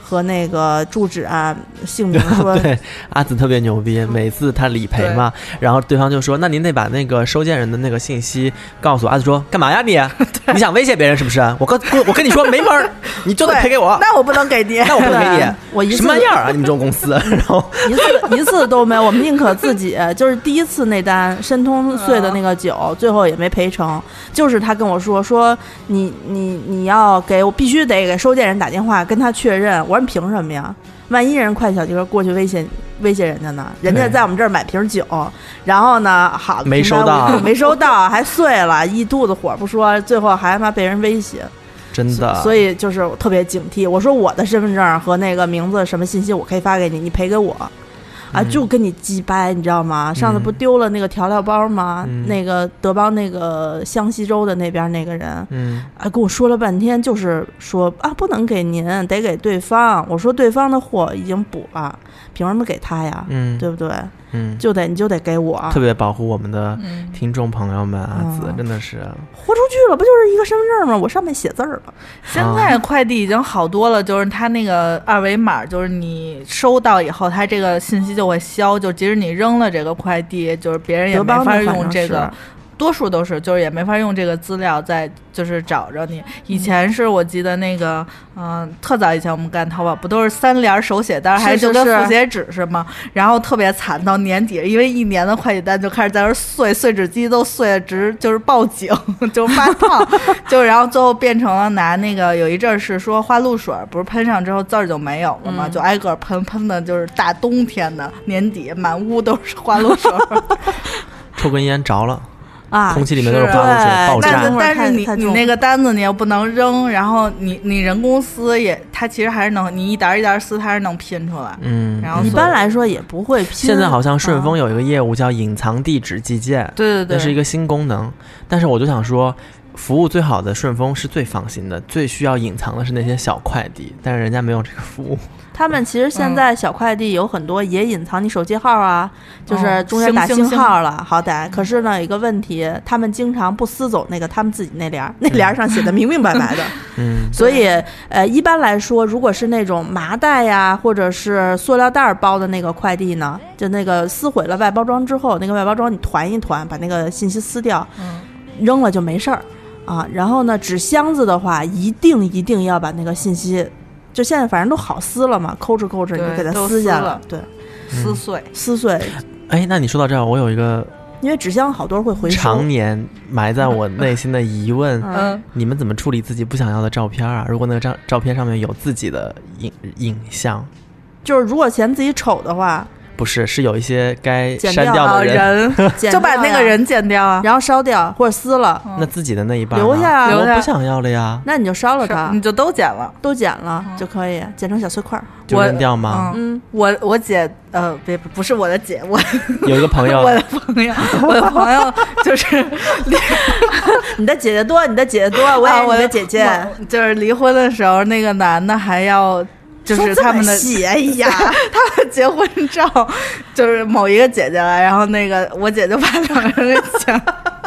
和那个住址啊、姓名，(laughs) 说对，阿紫特别牛逼，每次他理赔嘛，然后对方就说：“那您得把那个收件人的那个信息告诉我。”阿紫说：“干嘛呀你？(laughs) 你想威胁别人是不是？我跟我跟你说没门儿，(laughs) 你就得赔给我，那我不能给你。那我不能给对你。我一次什么样啊？你们这种公司？然后一次一次都没有，我们宁可自己就是第一次那单申通碎的那个酒，最后也没赔成。就是他跟我说说你你你要给我必须得给收件人打电话跟他确认。我凭什么呀？万一人快小哥过去威胁威胁人家呢？人家在我们这儿买瓶酒，然后呢，好没收到 (laughs) 没收到，还碎了，一肚子火不说，最后还他妈被人威胁。真的，所以就是特别警惕。我说我的身份证和那个名字什么信息我可以发给你，你赔给我。啊，嗯就跟你鸡掰，你知道吗？上次不丢了那个调料包吗？嗯那个德邦那个湘西州的那边那个人，嗯，啊，跟我说了半天，就是说啊，不能给您，得给对方。我说对方的货已经补了，凭什么给他呀？嗯，对不对？嗯，就得你就得给我，特别保护我们的嗯，听众朋友们，啊，子嗯真的是，豁出去了，不就是一个身份证吗？我上面写字儿了。现在快递已经好多了，就是它那个二维码，就是你收到以后，它这个信息就会消，就即使你扔了这个快递，就是别人也没法用这个。多数都是，就是也没法用这个资料再就是找着你。以前是我记得那个，嗯、特早以前我们干淘宝不都是三联手写单，还是就是跟复写纸是吗？然后特别惨，到年底，因为一年的快递单就开始在那儿碎，碎纸机都碎的直就是报警，就是发烫，(laughs) 就然后最后变成了拿那个有一阵儿是说花露水儿，不是喷上之后字儿就没有了吗？嗯就挨个儿喷，喷的就是大冬天的年底满屋都是花露水儿。(laughs) 抽根烟着了，啊，空气里面都是是花露水对爆炸但是。但是你你那个单子你又不能扔，然后你你人工撕也，它其实还是能你一沓儿一沓儿撕，它是能拼出来。嗯，然后一般来说也不会拼。现在好像顺丰啊有一个业务叫隐藏地址寄件，对对对，那是一个新功能。但是我就想说，服务最好的顺丰是最放心的，最需要隐藏的是那些小快递，但是人家没有这个服务。他们其实现在小快递有很多也隐藏你手机号啊，就是哦。中间打星星星。号了，好歹。可是呢，有一个问题，他们经常不撕走那个他们自己那联儿，那联儿上写的明明白白的。(laughs) 嗯，所以，呃，一般来说，如果是那种麻袋呀，或者是塑料袋儿包的那个快递呢，就那个撕毁了外包装之后，那个外包装你团一团，把那个信息撕掉，嗯。扔了就没事儿啊。然后呢，纸箱子的话，一定一定要把那个信息，就现在反正都好撕了嘛，抠哧抠哧你就给它撕下来了，对，撕碎。撕碎，哎，那你说到这儿，我有一个因为纸箱好多人会回收常。年埋在我内心的疑问：(laughs) 嗯，嗯，你们怎么处理自己不想要的照片啊？如果那个照照片上面有自己的影影像，就是如果嫌自己丑的话，不是，是有一些该删掉的人，(laughs) 就把那个人剪掉啊。然后烧掉或者撕了，嗯那自己的那一半留下啊留下我不想要了呀，那你就烧了它，你就都剪了。都剪了嗯就可以，剪成小碎块儿。就我扔掉吗？嗯，我我姐呃，别不是我的姐，我 (laughs) 有一个朋友 (laughs) 我的朋友，我的朋友就是你的姐姐多，你的姐姐多，我啊，也是我的姐姐。就是离婚的时候，那个男的还要。就是他们的细哎呀，(laughs) 他们结婚照，就是某一个姐姐来，然后那个我姐就把两个人给剪，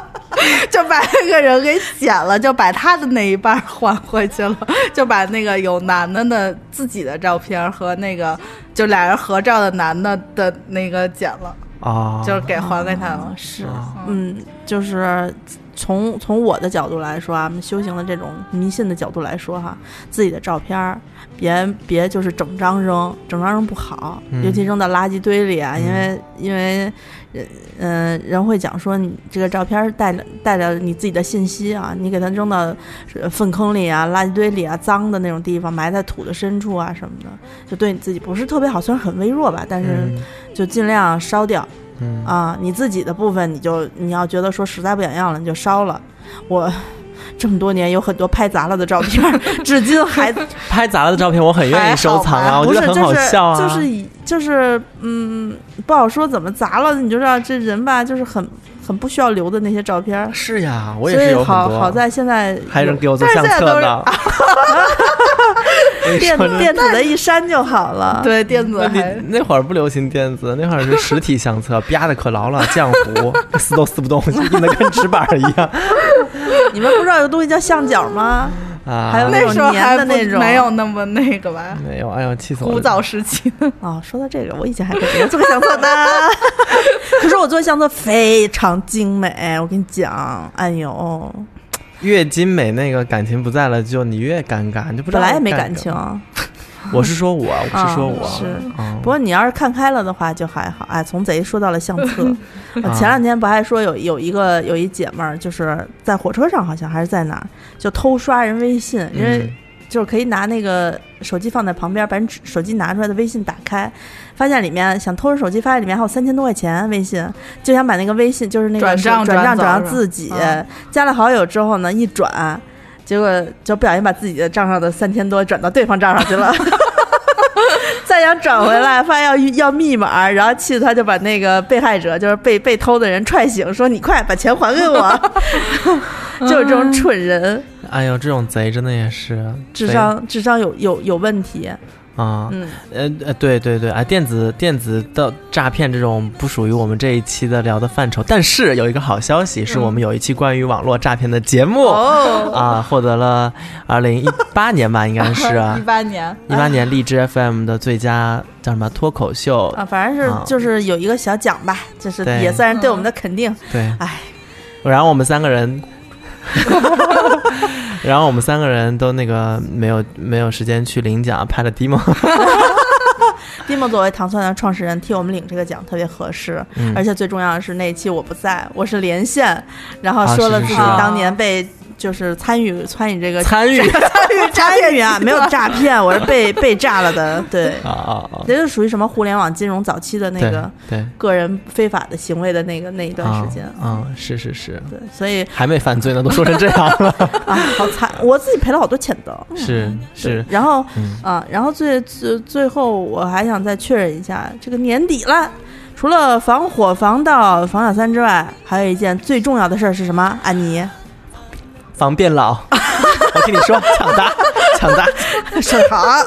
(laughs) 就把那个人给剪了，就把他的那一半还回去了，就把那个有男的的自己的照片和那个就俩人合照的男的的那个剪了，啊，就是给还给他了。是啊嗯，就是从从我的角度来说啊，我们修行的这种迷信的角度来说哈，自己的照片儿别别就是整张扔，整张扔不好，嗯尤其扔到垃圾堆里啊，嗯因为因为人嗯、人会讲说你这个照片儿带了带着你自己的信息啊，你给它扔到呃粪坑里啊、垃圾堆里啊、脏的那种地方，埋在土的深处啊什么的，就对你自己不是特别好，虽然很微弱吧，但是嗯就尽量烧掉。嗯啊，你自己的部分你就你要觉得说实在不想要了，你就烧了。我这么多年有很多拍砸了的照片儿，(laughs) 至今还拍砸了的照片，我很愿意收藏啊，我觉得很好笑啊，就是就是以就是嗯，不好说怎么砸了，你就知道这人吧，就是很很不需要留的那些照片。是呀，我也是有。好好在现在还有人给我做相册呢。(laughs) 电子电子的一删就好了。对电子那那会儿不流行电子，那会儿是实体相册，(laughs) 啪的可牢了，浆糊撕都撕不动，硬的跟纸板一样你们不知道有个东西叫象角吗？啊。还有那时候粘还的那种没有那么那个吧，没有？哎呦，气死我了！古早时期啊。哦，说到这个，我以前还给别人做过相册呢。(laughs) 可是我做相册非常精美，我跟你讲，哎呦，越精美，那个感情不在了，就你越尴尬，你就不知道本来也没感情。(laughs) 我是说我，我是说我，啊是。嗯。不过你要是看开了的话，就还好。哎，从贼说到了相册，(laughs) 前两天不还说有有一个有一姐们儿，就是在火车上好像还是在哪儿，就偷刷人微信，因为嗯。就是可以拿那个手机放在旁边，把你手机拿出来的微信打开，发现里面想偷人手机，发现里面还有三千多块钱微信，就想把那个微信就是那个转账转账转到自己，嗯加了好友之后呢，一转。结果就不小心把自己的账上的三千多转到对方账上去了，(laughs) 再想转回来，发现要要密码，然后气得他就把那个被害者，就是被被偷的人踹醒，说：“你快把钱还给我。(laughs) ”就是这种蠢人，哎呦，这种贼真的也是智商智商有有有问题。啊。嗯，呃呃，对对对，啊，电子电子的诈骗这种不属于我们这一期的聊的范畴，但是有一个好消息，是我们有一期关于网络诈骗的节目、哦，啊，获得了二零一八年吧，应该是 (laughs) 一八年，(laughs) 一八年荔枝 FM 的最佳叫什么脱口秀，啊，反正是啊。就是有一个小奖吧，就是对。也算是对我们的肯定。对，哎，然后我们三个人。(laughs) (laughs) 然后我们三个人都那个没有没有时间去领奖，拍了 demo。(laughs) Dimo 作为糖蒜的创始人替我们领这个奖特别合适，嗯。而且最重要的是那一期我不在，我是连线，然后啊说了自己是是是。当年被就是参与参与这个参与 (laughs) 参与啊，(laughs) 没有诈骗，我是被 (laughs) 被诈了的，对，啊啊啊！这就属于什么互联网金融早期的那个对，个人非法的行为的那个那一段时间。啊、嗯，是是是，对，所以还没犯罪呢，都说成这样了，啊，好惨！我自己赔了好多钱的。是是，然后嗯啊，然后最最最后我还想再确认一下，这个年底了，除了防火、防盗、防小三之外，还有一件最重要的事儿是什么？安妮，防变老。(laughs) 我听你说，抢答，(laughs) 抢答，是好。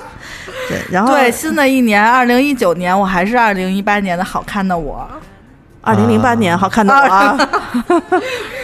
对，然后对，新的一年，二零一九年，我还是二零一八年的好看的我。二零零八年好看的我啊，(laughs)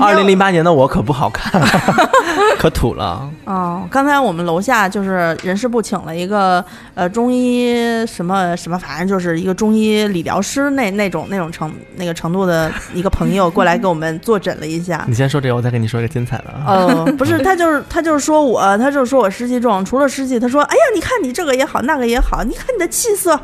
二零零八年的我可不好看，(laughs) 可土了。哦，刚才我们楼下就是人事部请了一个呃中医什么什么，反正就是一个中医理疗师那那种那种程那个程度的一个朋友过来给我们坐诊了一下。你先说这个，我再跟你说一个精彩的啊。呃，不是，他就是他就是说我，他就是说我湿气重，除了湿气，他说，哎呀，你看你这个也好，那个也好，你看你的气色。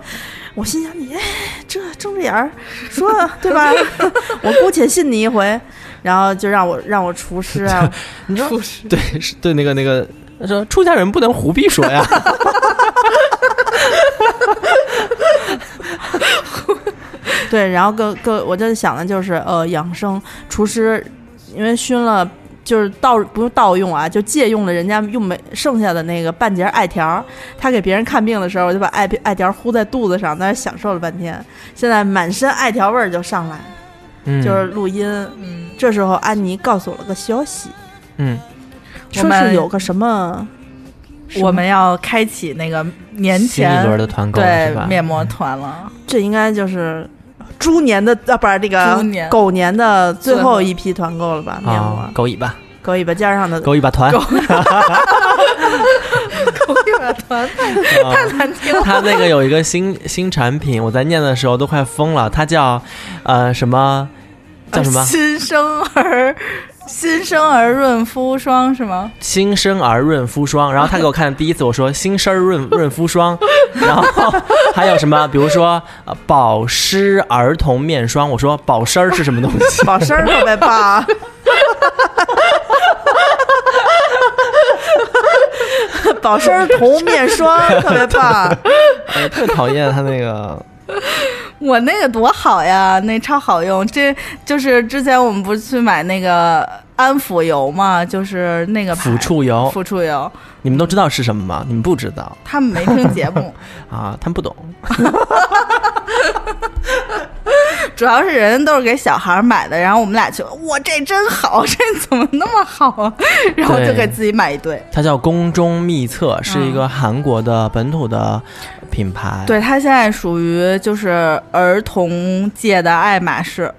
我心想你，哎，这睁着眼儿说对吧？(laughs) 我姑且信你一回，然后就让我让我厨师啊，你知道，对，是对那个那个，他说出家人不能胡逼说呀。(laughs) 对，然后各各，我就想的就是，呃，养生厨师，因为熏了，就是盗不是盗用啊，就借用了人家用没剩下的那个半截艾条，他给别人看病的时候，就把艾艾条糊在肚子上，在那享受了半天，现在满身艾条味儿就上来，嗯，就是录音。嗯，这时候安妮告诉我了个消息，嗯，说是有个什么，我们要开启那个年新一轮前的团购对？面膜团了。这应该就是。猪年的啊，不是这个狗年的最最后后一批团购了吧？面膜啊，，狗尾巴，狗尾巴尖上的狗尾巴团，(laughs) 狗尾巴团太难听了。他那个有一个新新产品，我在念的时候都快疯了，它叫呃什么叫什么？新生儿新生儿润肤霜是吗？新生儿润肤霜，然后他给我看第一次，我说新生儿润润肤霜，然后还有什么，比如说呃保湿儿童面霜，我说保湿儿是什么东西？(laughs) 保湿儿特别棒。(laughs) 保湿儿童面霜特别棒，哎，特别讨厌他那个，(laughs) 我那个多好呀，那超好用。这就是之前我们不是去买那个安抚油嘛，就是那个抚触油，抚触油，你们都知道是什么吗？你们不知道他们没听节目，(laughs) 啊，他们不懂。(laughs) 主要是人都是给小孩买的，然后我们俩就哇这真好，这怎么那么好啊？然后就给自己买一堆。它叫宫中秘策，是一个韩国的本土的品牌。，对，它现在属于就是儿童界的爱马仕，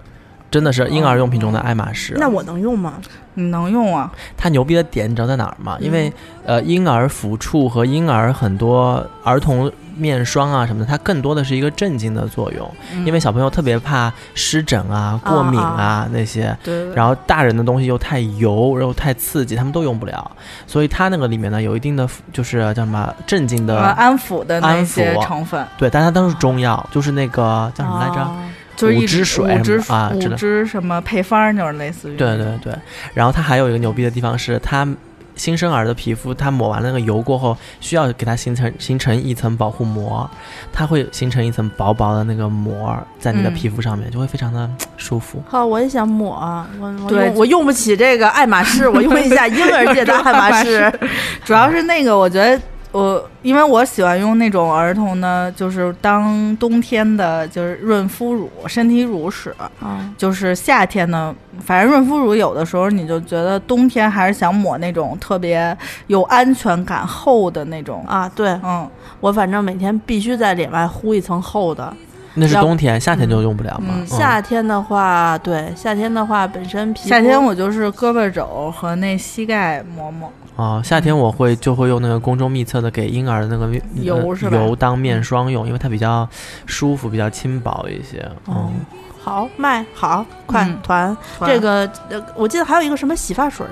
真的是婴儿用品中的爱马仕。那我能用吗？你能用啊？它牛逼的点你知道在哪儿吗？嗯因为呃，婴儿抚触和婴儿很多儿童面霜啊什么的，它更多的是一个镇静的作用，嗯因为小朋友特别怕湿疹啊、过敏啊那些。对对然后大人的东西又太油，然后太刺激，他们都用不了，所以它那个里面呢有一定的就是叫什么镇静的，呃安抚的那些成分，对，但它都是中药，就是那个叫什么来着？哦就是五汁水五汁什么啊之类五汁什么配方儿，就是类似于对对对，然后它还有一个牛逼的地方是它。新生儿的皮肤，它抹完那个油过后，需要给它形成形成一层保护膜，它会形成一层薄薄的那个膜在你的嗯皮肤上面，就会非常的舒服。好，我也想抹啊，我我对用我用不起这个爱马仕，我用一下婴儿界的爱马仕。(laughs) 主要是那个，我觉得我因为我喜欢用那种儿童的，就是当冬天的，就是润肤乳、身体乳使。嗯，就是夏天呢，反正润肤乳有的时候你就觉得冬天还是想抹那种特别有安全感、厚的那种。啊，对嗯，我反正每天必须在脸外糊一层厚的。那是冬天，夏天就用不了嘛。嗯嗯夏天的话，对夏天的话，本身皮夏天我就是胳膊肘和那膝盖抹抹。哦，夏天我会就会用那个宫中秘策的给婴儿的那个油是吧油当面霜用，因为它比较舒服，比较轻薄一些。哦嗯，好卖好快嗯团。这个呃，我记得还有一个什么洗发水儿，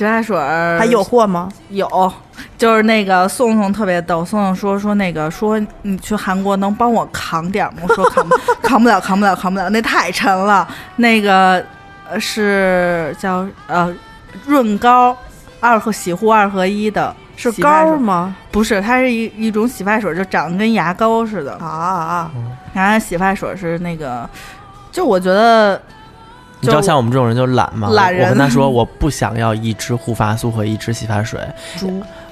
洗发水还有货吗？有，就是那个宋宋特别逗，宋宋说说那个说你去韩国能帮我扛点儿吗？我说扛不 (laughs) 扛不了，扛不了，扛不了，那太沉了。那个呃是叫呃润膏二合洗护二合一的，是膏吗？不是，它是一一种洗发水，就长得跟牙膏似的。啊啊！然后洗发水是那个，就我觉得你知道像我们这种人就懒嘛，懒人我跟他说我不想要一支护发素和一支洗发水，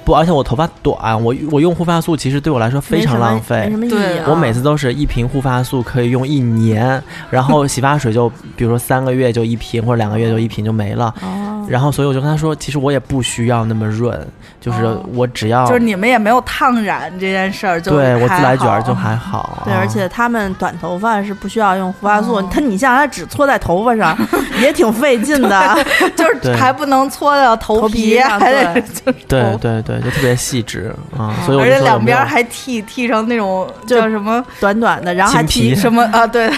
不，而且我头发短，我我用护发素其实对我来说非常浪费什。么意对啊。我每次都是一瓶护发素可以用一年，然后 (laughs) 洗发水就比如说三个月就一瓶或者两个月就一瓶就没了。哦，然后所以我就跟他说，其实我也不需要那么润，就是哦我只要就是你们也没有烫染这件事儿，就对我自还好来卷就还好。对，啊而且他们短头发是不需要用护发素，哦他你像他只搓在头发上，(laughs) 也挺费劲的。(laughs) 就是还不能搓到头头皮还得对就是对对对，就特别细致 (laughs) 啊，所以我而且两边还剃剃成那种就叫什么短短的，然后还金皮提什么啊？对，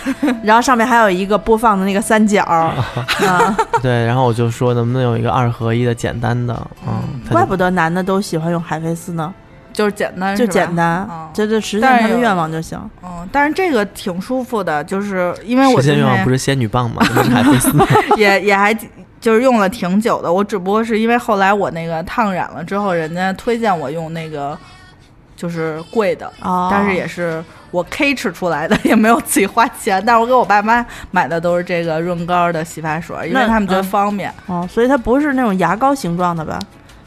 然后上面还有一个播放的那个三角儿啊，对，然后我就说能不能有一个二合一的简单的，嗯，怪不得男的都喜欢用海飞丝呢，就是简单，就简单嗯，就就实现但是有他的愿望就行。嗯，但是这个挺舒服的，就是因为我实现之前愿望不是仙女棒吗？(laughs) 海飞丝。(laughs) 也也还就是用了挺久的，我只不过是因为后来我那个烫染了之后，人家推荐我用那个就是贵的，哦，但是也是我 K 吃出来的，(laughs) 也没有自己花钱。但是我给我爸妈买的都是这个润膏的洗发水，因为他们觉得嗯方便。哦，所以它不是那种牙膏形状的吧？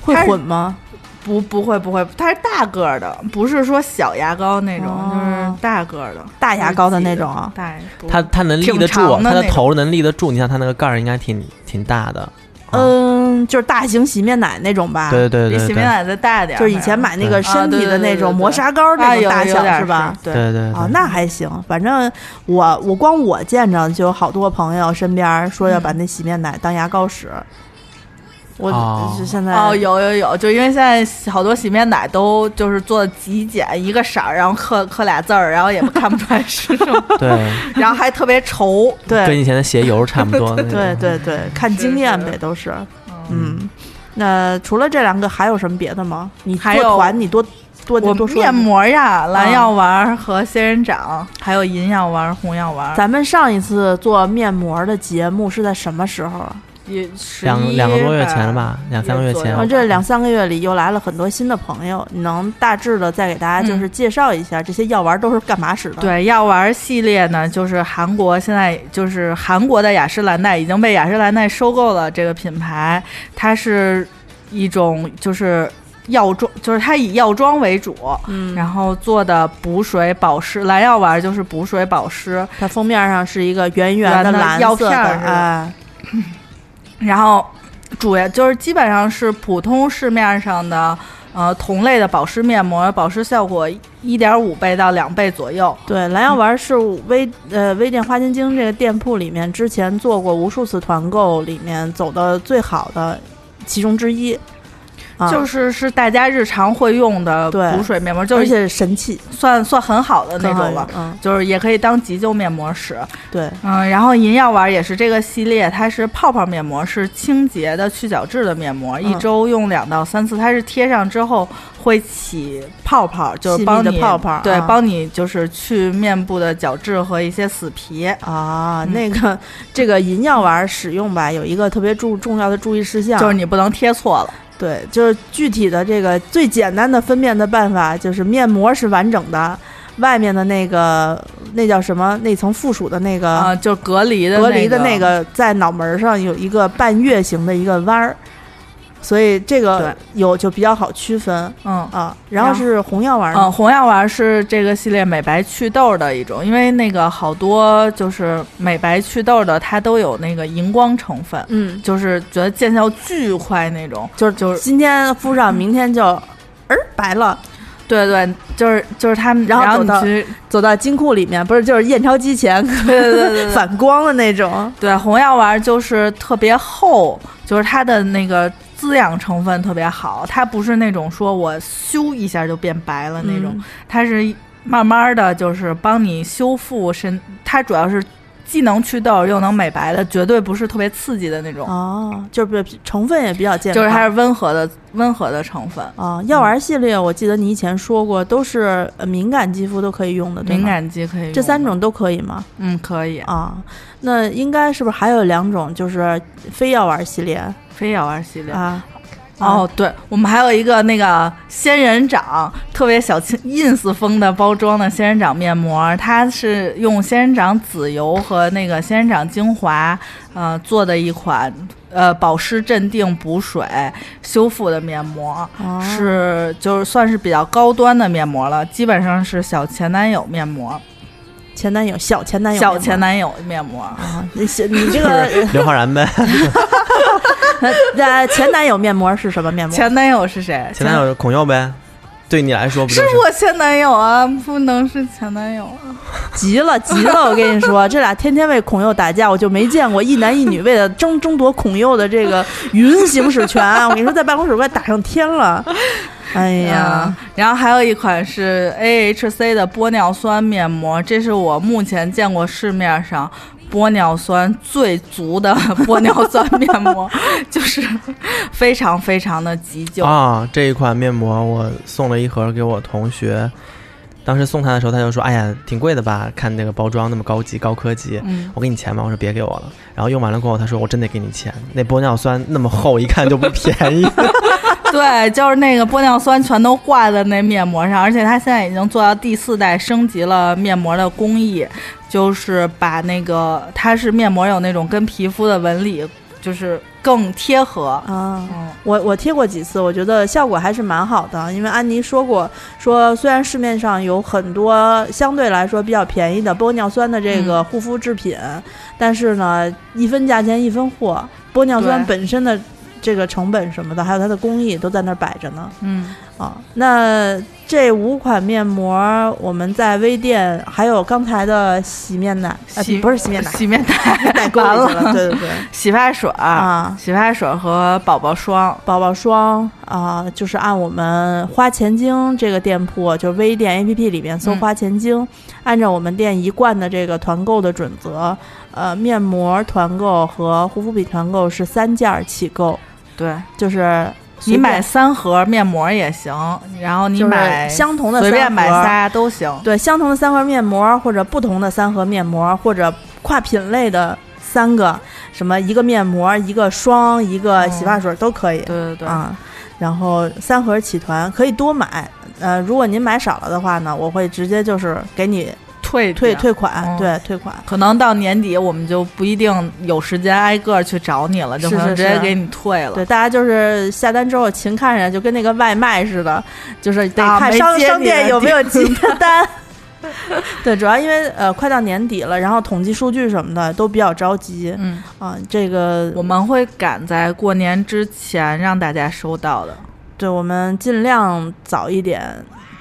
会混吗？不不会不会，它是大个儿的，不是说小牙膏那种，哦就是大个儿的大牙膏的那种啊？大不它它能立得住，它的头能立得住。你像它那个盖儿应该挺挺大的。啊嗯，就是大型洗面奶那种吧？对对比对对对洗面奶再大点儿，就是以前买那个身体的那种磨砂膏那种大小是吧？对对对啊，那还行，反正我我光我见着就有好多朋友身边说要把那洗面奶当牙膏使，我哦就现在哦，有有有，就因为现在好多洗面奶都就是做极简，一个色儿，然后刻刻俩字儿，然后也看不出来是什么，对，然后还特别稠。对跟以前的鞋油差不多。(laughs) 对对对，看经验呗，都是嗯。那除了这两个，还有什么别的吗？你还有做团，你多多我多说。面膜呀，蓝啊药丸和仙人掌，还有银药丸、红药丸。咱们上一次做面膜的节目是在什么时候啊？也十两两个多月前了吧，两三个月前这两三个月里又来了很多新的朋友，你能大致的再给大家就是介绍一下这些药丸都是干嘛使的？，对药丸系列呢，就是韩国现在就是韩国的雅诗兰黛已经被雅诗兰黛收购了这个品牌，它是一种就是药妆，就是它以药妆为主，嗯，然后做的补水保湿，蓝药丸就是补水保湿，它封面上是一个圆圆圆的蓝色的，药片儿似的哎，然后主要就是基本上是普通市面上的呃同类的保湿面膜，保湿效果一点五倍到两倍左右。对，蓝药丸是微呃微店花千晶这个店铺里面之前做过无数次团购，里面走的最好的其中之一，啊、就是是大家日常会用的补水面膜，就是而且神器。算算很好的那种了。嗯，就是也可以当急救面膜使，对，嗯，然后银药丸也是这个系列，它是泡泡面膜，是清洁的、去角质的面膜，一嗯周用两到三次。它是贴上之后会起泡泡，就是帮你泡泡对，啊帮你就是去面部的角质和一些死皮。啊，嗯。那个这个银药丸使用吧，有一个特别注重要的注意事项，就是你不能贴错了，对，就是具体的这个最简单的分辨的办法，就是面膜是完整的，外面的那个那叫什么那层附属的那个、啊、就隔离的隔离的那那个，个在脑门上有一个半月形的一个弯儿，所以这个有就比较好区分嗯。啊。然后是红药丸，嗯，红药丸是这个系列美白祛痘的一种，因为那个好多就是美白祛痘的，它都有那个荧光成分，嗯，就是觉得见效巨快那种。就是就是今天敷上，明天就儿白了。对对，就是就是他们，然后走到走到金库里面，不是就是验钞机前对对对对 (laughs) 反光的那种。对红药丸就是特别厚，就是它的那个滋养成分特别好，它不是那种说我咻一下就变白了那种，嗯。它是慢慢的就是帮你修复身，它主要是既能祛痘又能美白的，绝对不是特别刺激的那种，哦，就是成分也比较健康，就是它是温和的温和的成分。啊，药丸系列，我记得你以前说过，都是呃敏感肌肤都可以用的，敏感肌可以用这三种都可以吗？嗯可以，啊，那应该是不是还有两种，就是非药丸系列非药丸系列。啊？哦，对，我们还有一个那个仙人掌，特别小清 ins 风的包装的仙人掌面膜，它是用仙人掌籽油和那个仙人掌精华，呃做的一款呃保湿、镇定、补水、修复的面膜，哦是就是算是比较高端的面膜了，基本上是小前男友面膜，前男友、小前男友、小前男友面膜。啊，你小你这个刘昊然呗，(laughs) (laughs) 呃前男友面膜是什么面膜？前男友是谁？前男友是孔佑呗，对你来说不是就是？我前男友啊，不能是前男友啊。急了急了！我跟你说，这俩天天为孔佑打架，我就没见过一男一女为了争争夺孔佑的这个云行使权。我跟你说，在办公室快打上天了。哎呀嗯，然后还有一款是 AHC 的玻尿酸面膜，这是我目前见过市面上玻尿酸最足的玻尿酸面膜，就是非常非常的急救。啊，这一款面膜我送了一盒给我同学，当时送他的时候他就说：“哎呀，挺贵的吧？看那个包装那么高级高科技。”嗯，我给你钱吧？我说别给我了。然后用完了过后，他说我真得给你钱。那玻尿酸那么厚，一看就不便宜。(laughs) 对，就是那个玻尿酸全都挂在那面膜上，而且它现在已经做到第四代，升级了面膜的工艺，就是把那个它是面膜有那种跟皮肤的纹理，就是更贴合。啊！嗯，我我贴过几次，我觉得效果还是蛮好的。因为安妮说过，说虽然市面上有很多相对来说比较便宜的玻尿酸的这个嗯护肤制品，但是呢，一分价钱一分货。玻尿酸本身的这个成本什么的，还有它的工艺都在那儿摆着呢。嗯，啊，那这五款面膜，我们在微店还有刚才的洗面奶，啊洗不是洗面奶，洗面奶 (laughs) 代购完了里了，对对对，洗发水儿啊。洗发水儿和宝宝霜。宝宝霜啊、就是按我们花钱精这个店铺，就是微店 APP 里面搜嗯。花钱精，按照我们店一贯的这个团购的准则，呃，面膜团购和护肤品团购是三件儿起购，对就是你买三盒面膜也行，然后你就是买相同的随便买仨都行。对相同的三盒面膜，或者不同的三盒面膜，或者跨品类的三个，什么一个面膜、一个霜、一个洗发水都可以。对对对，啊，然后三盒起团可以多买。呃，如果您买少了的话呢，我会直接就是给你退退退款，嗯对，退款。可能到年底我们就不一定有时间挨个儿去找你了，就是可能直接给你退了。对，大家就是下单之后勤看着，就跟那个外卖似的，就是得啊看商、商店有没有订接单。(laughs) 对，主要因为呃快到年底了，然后统计数据什么的都比较着急嗯，啊。这个我们会赶在过年之前让大家收到的。对我们尽量早一点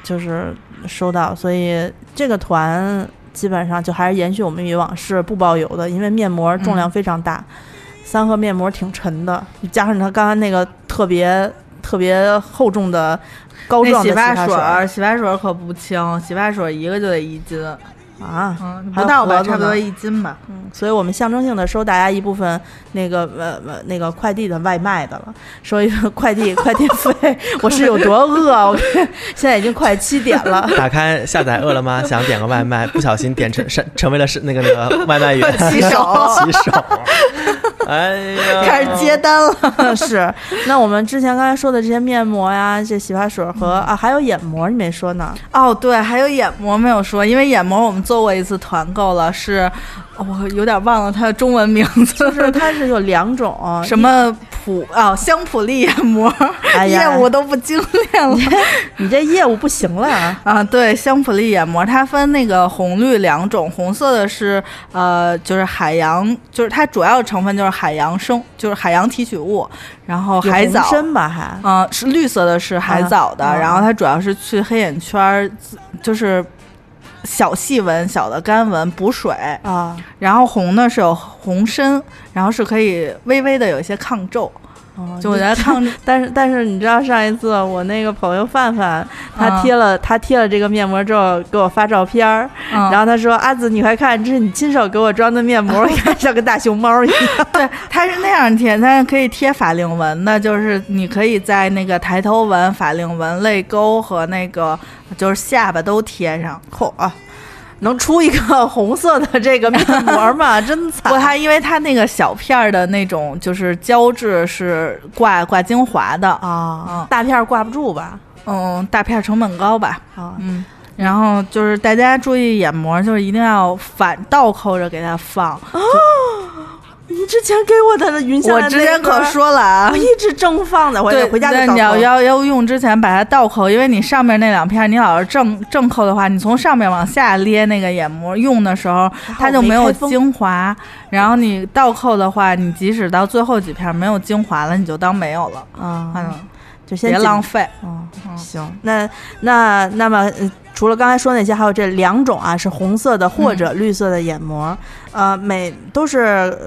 就是收到，所以这个团基本上就还是延续我们以往是不包邮的，因为面膜重量非常大，三盒面膜挺沉的，加上它刚刚那个特别特别厚重的膏状的洗发水洗发水可不轻，洗发水一个就得一斤，啊。嗯，不到吧，差不多一斤吧。嗯，所以我们象征性的收大家一部分那个呃呃那个快递的外卖的了，收一个快递快递费，我是有多饿？我现在已经快七点了。(laughs) 打开下载饿了么，想点个外卖，不小心点成成成为了是那个那个外卖员骑手骑手。(laughs) 哎呀，开始接单了，(laughs) 是，那我们之前刚才说的这些面膜呀，这洗发水和啊，还有眼膜，你没说呢。哦，对，还有眼膜没有说，因为眼膜我们做过一次团购了，是我有点忘了它的中文名字，就是它是有两种，(laughs) 什么普啊香普利眼膜，哎呀业务都不精炼了。你这业务不行了啊。(laughs) 啊，对，香普利眼膜它分那个红绿两种，红色的是呃，就是海洋，就是它主要成分就是海洋生，就是海洋提取物，然后海藻。参吧还？嗯、是绿色的是海藻的，啊然后它主要是去黑眼圈儿，就是小细纹、小的干纹补水。啊，然后红呢是有红参，然后是可以微微的有一些抗皱，哦就我觉得烫 (laughs) 但是但是你知道上一次我那个朋友范范，他嗯贴了、他贴了这个面膜之后给我发照片儿，嗯然后他说阿紫你快看，这是你亲手给我装的面膜，你 (laughs) 看像个大熊猫一样。对，它是那样贴，它是可以贴法令纹的，就是你可以在那个抬头纹、法令纹、泪沟和那个就是下巴都贴上。嚯、啊，能出一个红色的这个面膜吗？(laughs) 真惨。它因为它那个小片儿的那种就是胶质是挂挂精华的，啊嗯，大片儿挂不住吧？嗯，大片儿成本高吧，啊，嗯。然后就是大家注意眼膜，就是一定要反倒扣着给它放。你之前给我的云下的我之前可说了啊我，一直正放的，我对，得回家那再你要要要用之前把它倒扣，因为你上面那两片你老是正正扣的话，你从上面往下咧那个眼膜用的时候，它就没有精华。然后你倒扣的话，你即使到最后几片没有精华了，你就当没有了。啊，嗯，就先别浪费。嗯，嗯行，那那那么、呃除了刚才说那些，还有这两种啊，是红色的或者绿色的眼膜，呃，每都是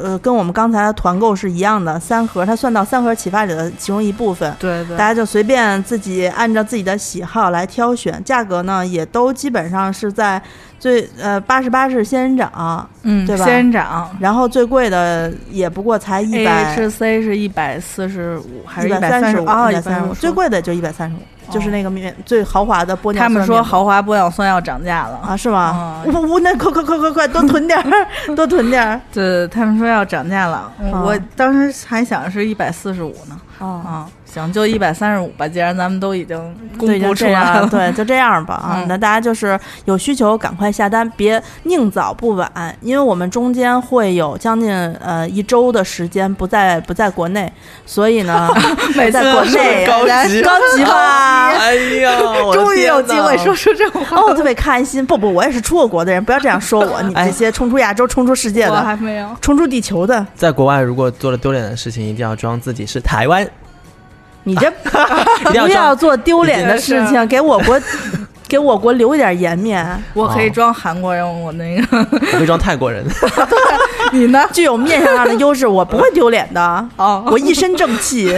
呃跟我们刚才的团购是一样的，三盒，它算到三盒启发者的其中一部分。对对。大家就随便自己按照自己的喜好来挑选，价格呢也都基本上是在最呃八十八是仙人掌，嗯，对吧？仙人掌。然后最贵的也不过才一百 H C 是一百四十五还是一百三十五，啊？一百三十五，最贵的就一百三十五，就是那个面最豪华的玻尿酸他们说豪华玻尿酸要涨价了。啊，是吗？嗯我我那快快快快快，多囤点儿，多囤点儿。对，他们说要涨价了。啊我当时还想是一百四十五呢。哦，啊，行，就一百三十五吧。既然咱们都已经公布出，来了，对，就这样吧啊。嗯那大家就是有需求赶快下单，别宁早不晚，因为我们中间会有将近呃一周的时间不在不在国内，所以呢，(laughs) 每次在国内高级高级吧。(laughs) 哎呀，终于有机会说出这种话。哦，我特别开心。不不，我也是出过国的人，不要这样说我。(laughs) 你这些冲出亚洲、冲出世界的、还没有。冲出地球的，在国外如果做了丢脸的事情，一定要装自己是台湾，你这一定要不要。做丢脸的事情，给我国给我国留一点颜面。我可以装韩国人，我那个我会装泰国人，(laughs) (laughs) (laughs) 你呢？具有面相上的优势，我不会丢脸的。哦，我一身正气。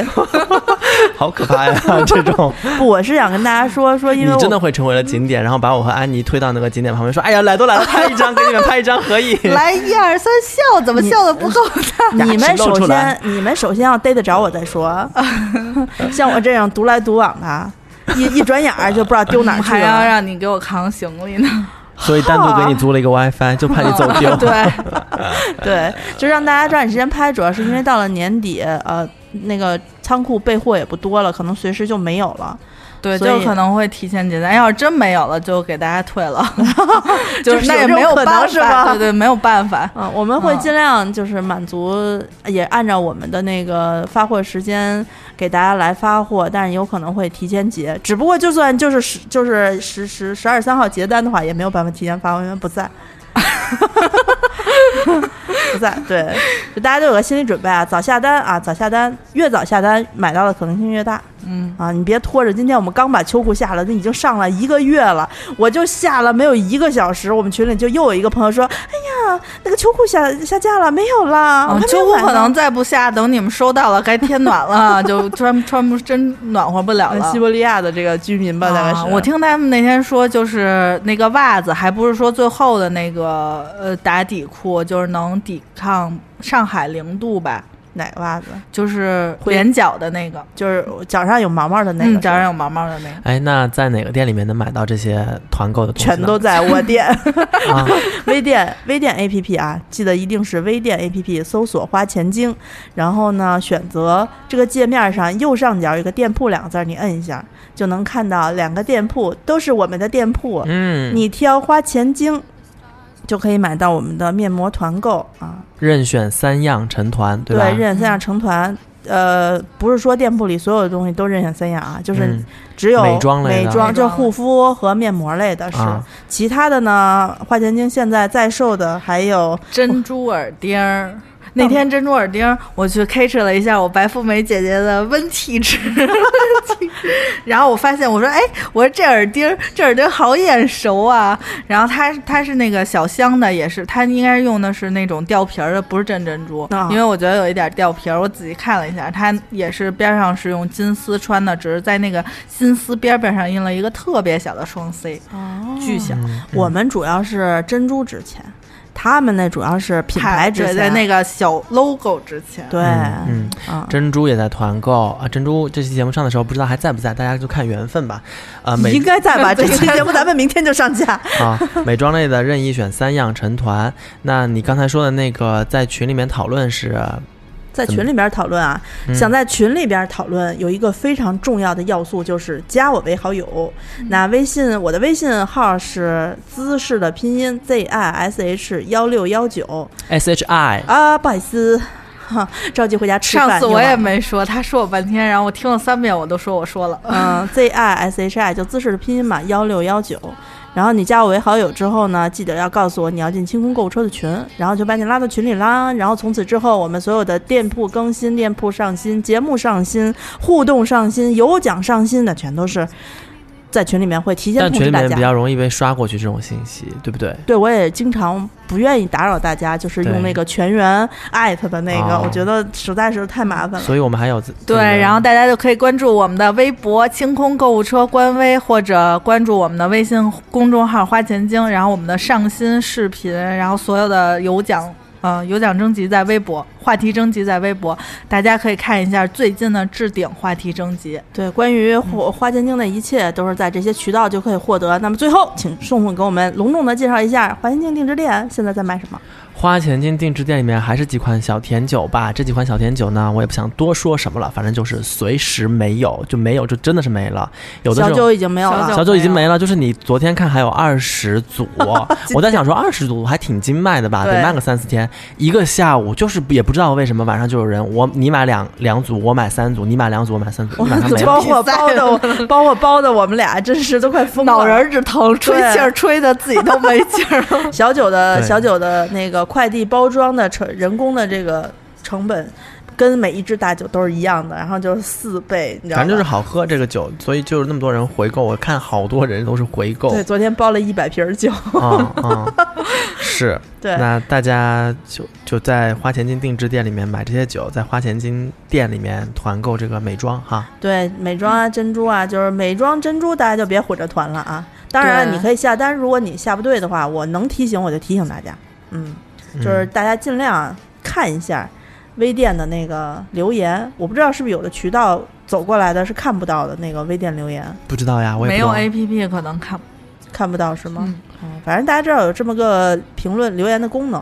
(laughs) 好可怕呀！(laughs) 这种，不，我是想跟大家说说，因为我你真的会成为了景点，然后把我和安妮推到那个景点旁边，说：“哎呀，来都来了，拍一张，给你们拍一张合影。”来一二三笑，怎么笑的不够大？你们首先，你们首先要逮得着我再说。像我这样独来独往的，一一转眼儿就不知道丢哪儿去还要。让你给我扛行李呢。所以单独给你租了一个 WiFi，就怕你走丢。(laughs) 对，(laughs) 对，就让大家抓紧时间拍，主要是因为到了年底，呃，那个仓库备货也不多了，可能随时就没有了。对，就可能会提前结单。要是真没有了，就给大家退了，(laughs) 就是那也没有办是吧法，对对，没有办法。嗯，我们会嗯尽量就是满足，也按照我们的那个发货时间给大家来发货，但是有可能会提前结。只不过就算就是十就是十十十二三号结单的话，也没有办法提前发货，因为不在。(laughs) 不在，对，就大家都有个心理准备啊，早下单啊，早下单，越早下单买到的可能性越大。嗯，啊，你别拖着。今天我们刚把秋裤下了，那已经上了一个月了，我就下了没有一个小时，我们群里就又有一个朋友说：“哎呀，那个秋裤下下架了，没有了。秋裤可能再不下，等你们收到了，该天暖了，(laughs) 就穿穿不真暖和不了了。呃西伯利亚的这个居民吧，大概是。啊我听他们那天说，就是那个袜子，还不是说最后的那个呃打底裤，就是能抵抗上海零度吧，哪个袜子？就是会连脚的那个，就是脚上有毛毛的那个，嗯，脚上有毛毛的那个。哎，那在哪个店里面能买到这些团购的东西？全都在我店 (laughs) 啊，(laughs) 微店微店 APP 啊，记得一定是微店 APP 搜索“花钱精”，然后呢选择这个界面上右上角有个店铺两个字儿，你摁一下就能看到两个店铺都是我们的店铺，嗯，你挑花钱精就可以买到我们的面膜团购啊。任选三样成团，对，吧？任选三样成团。呃，不是说店铺里所有的东西都任选三样啊，就是嗯只有美妆类的美妆，就护肤和面膜类的是。啊其他的呢，花钱精现在在售的还有珍珠耳钉儿。那天珍珠耳钉儿，我去 catch 了一下我白富美姐姐的温体质，(laughs) (laughs) 然后我发现我说，哎，我说这耳钉儿，这耳钉儿好眼熟啊。然后它它是那个小香的，也是它应该用的是那种掉皮儿的，不是真珍珠，啊因为我觉得有一点掉皮儿。我仔细看了一下，它也是边上是用金丝穿的，只是在那个金丝边边上印了一个特别小的双 C，巨小。嗯我们主要是珍珠值钱，他们那主要是品牌值。在那个小 logo 之前。对，嗯啊，珍珠也在团购啊！珍珠这期节目上的时候不知道还在不在，大家就看缘分吧。啊，美应该在吧？(laughs) 这期节目咱们明天就上架。(laughs) 啊，美妆类的任意选三样成团。那你刚才说的那个在群里面讨论是，在群里边讨论啊，嗯想在群里边讨论，有一个非常重要的要素就是加我为好友。那微信，我的微信号是姿势的拼音 z i s h 幺六幺九 S H I 啊，不好意思，哈，(laughs) 着急回家吃饭。上次我也没说，他说我半天，然后我听了三遍，我都说我说了。嗯，Z I S H I 就姿势的拼音嘛，幺六幺九。然后你加我为好友之后呢，记得要告诉我你要进清空购物车的群，然后就把你拉到群里啦。然后从此之后，我们所有的店铺更新、店铺上新、节目上新、互动上新、有奖上新的，全都是在群里面会提前但通知大家。群里面比较容易被刷过去这种信息，对不对？对，我也经常不愿意打扰大家，就是用那个全员艾特的那个，哦我觉得实在是太麻烦了。所以我们还有自对，然后大家就可以关注我们的微博“清空购物车”官微，或者关注我们的微信公众号“花钱精”，然后我们的上新视频，然后所有的有奖。呃，有奖征集在微博，话题征集在微博，大家可以看一下最近的置顶话题征集。对，关于花花钱精的一切都是在这些渠道就可以获得。那么最后，请宋宋给我们隆重的介绍一下花钱精定制店现在在卖什么？花钱精定制店里面还是几款小甜酒吧。这几款小甜酒呢，我也不想多说什么了，反正就是随时没有就没有，就真的是没了。有的小时候酒已经没有了小酒。已经没了，就是你昨天看还有二十组，(laughs) 我在想说二十组还挺经卖的吧，得卖个三四天，一个下午就是也不知道为什么晚上就有人，我你买两两组，我买三组，你买两组，我买三组，一晚上没包了。括包的我，包括包的我们俩真是都快疯了。脑仁儿直疼，吹气儿吹的自己都没劲儿了。(laughs) 小酒的小酒的那个快递包装的成人工的这个成本，跟每一只大酒都是一样的，然后就是四倍，你知道吗？反正就是好喝这个酒，所以就是那么多人回购。我看好多人都是回购，对，昨天包了一百瓶儿酒。啊啊，是。(laughs) 对，那大家就就在花钱金定制店里面买这些酒，在花钱金店里面团购这个美妆哈。对，美妆啊、珍珠啊，就是美妆、珍珠，大家就别混着团了啊。当然，你可以下单，如果你下不对的话，我能提醒我就提醒大家。嗯，就是大家尽量看一下微店的那个留言，我不知道是不是有的渠道走过来的是看不到的那个微店留言。不知道呀，我也没有不知道 A P P 可能看看不到是吗？嗯嗯，反正大家知道有这么个评论留言的功能，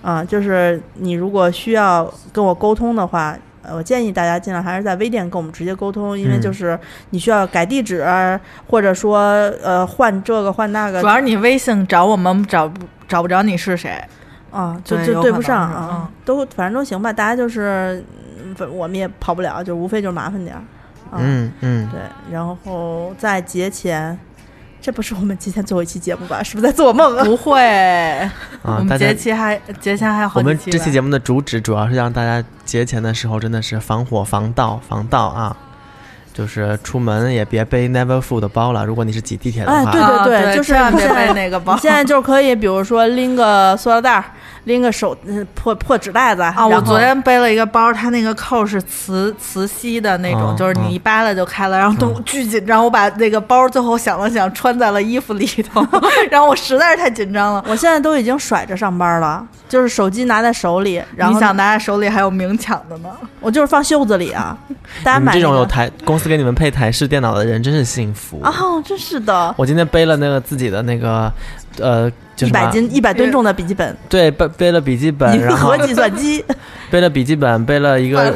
啊，就是你如果需要跟我沟通的话，呃，我建议大家尽量还是在微店跟我们直接沟通，因为嗯就是你需要改地址，或者说呃换这个换那个主，要是你微信找我们找不找不着你是谁，啊，就就对不上啊嗯，都反正都行吧，大家就是，嗯反我们也跑不了，就无非就是麻烦点儿，啊，嗯嗯，对，然后在节前。这不是我们今天最后一期节目吧？是不是在做梦啊？不会，我啊，们节期还节前还有好我们几期吧这期节目的主旨主要是让大家节前的时候真的是防火、防盗、防盗啊，就是出门也别背 Never Full 的包了。如果你是挤地铁的话，哎对啊对就是别背那个包你。现在就可以，比如说拎个塑料袋儿，拎个手呃破破纸袋子啊，我昨天背了一个包，它那个扣是磁磁吸的那种，嗯就是你一扒拉就开了，然后都巨紧张。我把那个包最后想了想，穿在了衣服里头，(laughs) 然后我实在是太紧张了。我现在都已经甩着上班了，就是手机拿在手里，然后你想拿在手里还有明抢的呢？我就是放袖子里啊。(laughs) 大家买那个这种有台公司给你们配台式电脑的人真是幸福。哦，真是的，我今天背了那个自己的那个呃，就一是百斤一百吨重的笔记本，对，背背了笔记本，银然后河计算机，(laughs) 背了笔记本，背了一个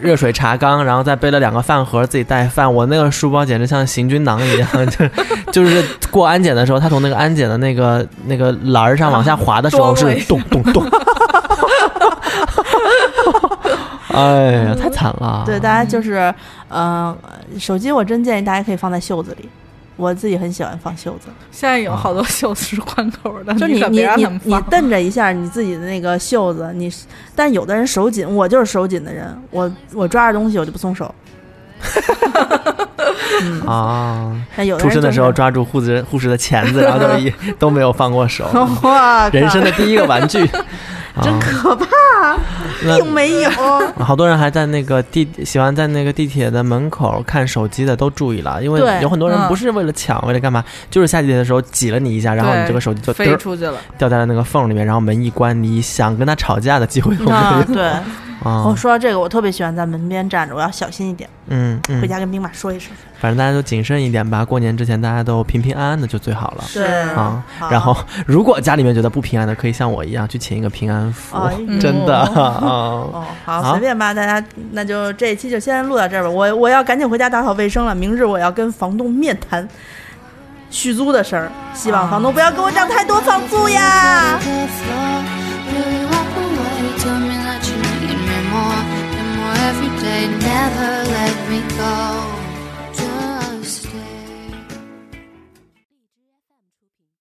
热水茶缸，然后再背了两个饭盒，自己带饭。我那个书包简直像行军囊一样，(laughs) 就就是过安检的时候，他从那个安检的那个那个栏儿上往下滑的时候是咚咚咚。哎呀，太惨了！对，大家就是，嗯、手机我真建议大家可以放在袖子里，我自己很喜欢放袖子，现在有好多袖子是宽口的，就你你你你你他们放。蹬着一下你自己的那个袖子，你，但有的人手紧，我就是手紧的人，我我抓着东西我就不松手，(laughs) 嗯，啊，但有的出人就是生的时候抓住护士护士的钳子，然后就一 (laughs) 都没有放过手，哇，人生的第一个玩具，(laughs) 真啊可怕，那并没有。(laughs) 好多人还在那个地喜欢在那个地铁的门口看手机的都注意了，因为有很多人嗯不是为了抢，为了干嘛，就是下地铁的时候挤了你一下，然后你这个手机就嘚飞出去了。掉在了那个缝里面，然后门一关，你想跟他吵架的机会都没有 (laughs) (laughs) 啊，对，啊我。说到这个，我特别喜欢在门边站着，我要小心一点，嗯嗯回，家跟兵马说一声。反正大家都谨慎一点吧，过年之前大家都平平安安的就最好了。是啊，然后如果家里面觉得不平安的，可以像我一样去请一个平安符，真的哦啊。好，随便吧，大家那就这一期就先录到这儿吧。我我要赶紧回家打扫卫生了，明日我要跟房东面谈续租的事儿，希望房东不要给我涨太多房租呀。Never let me go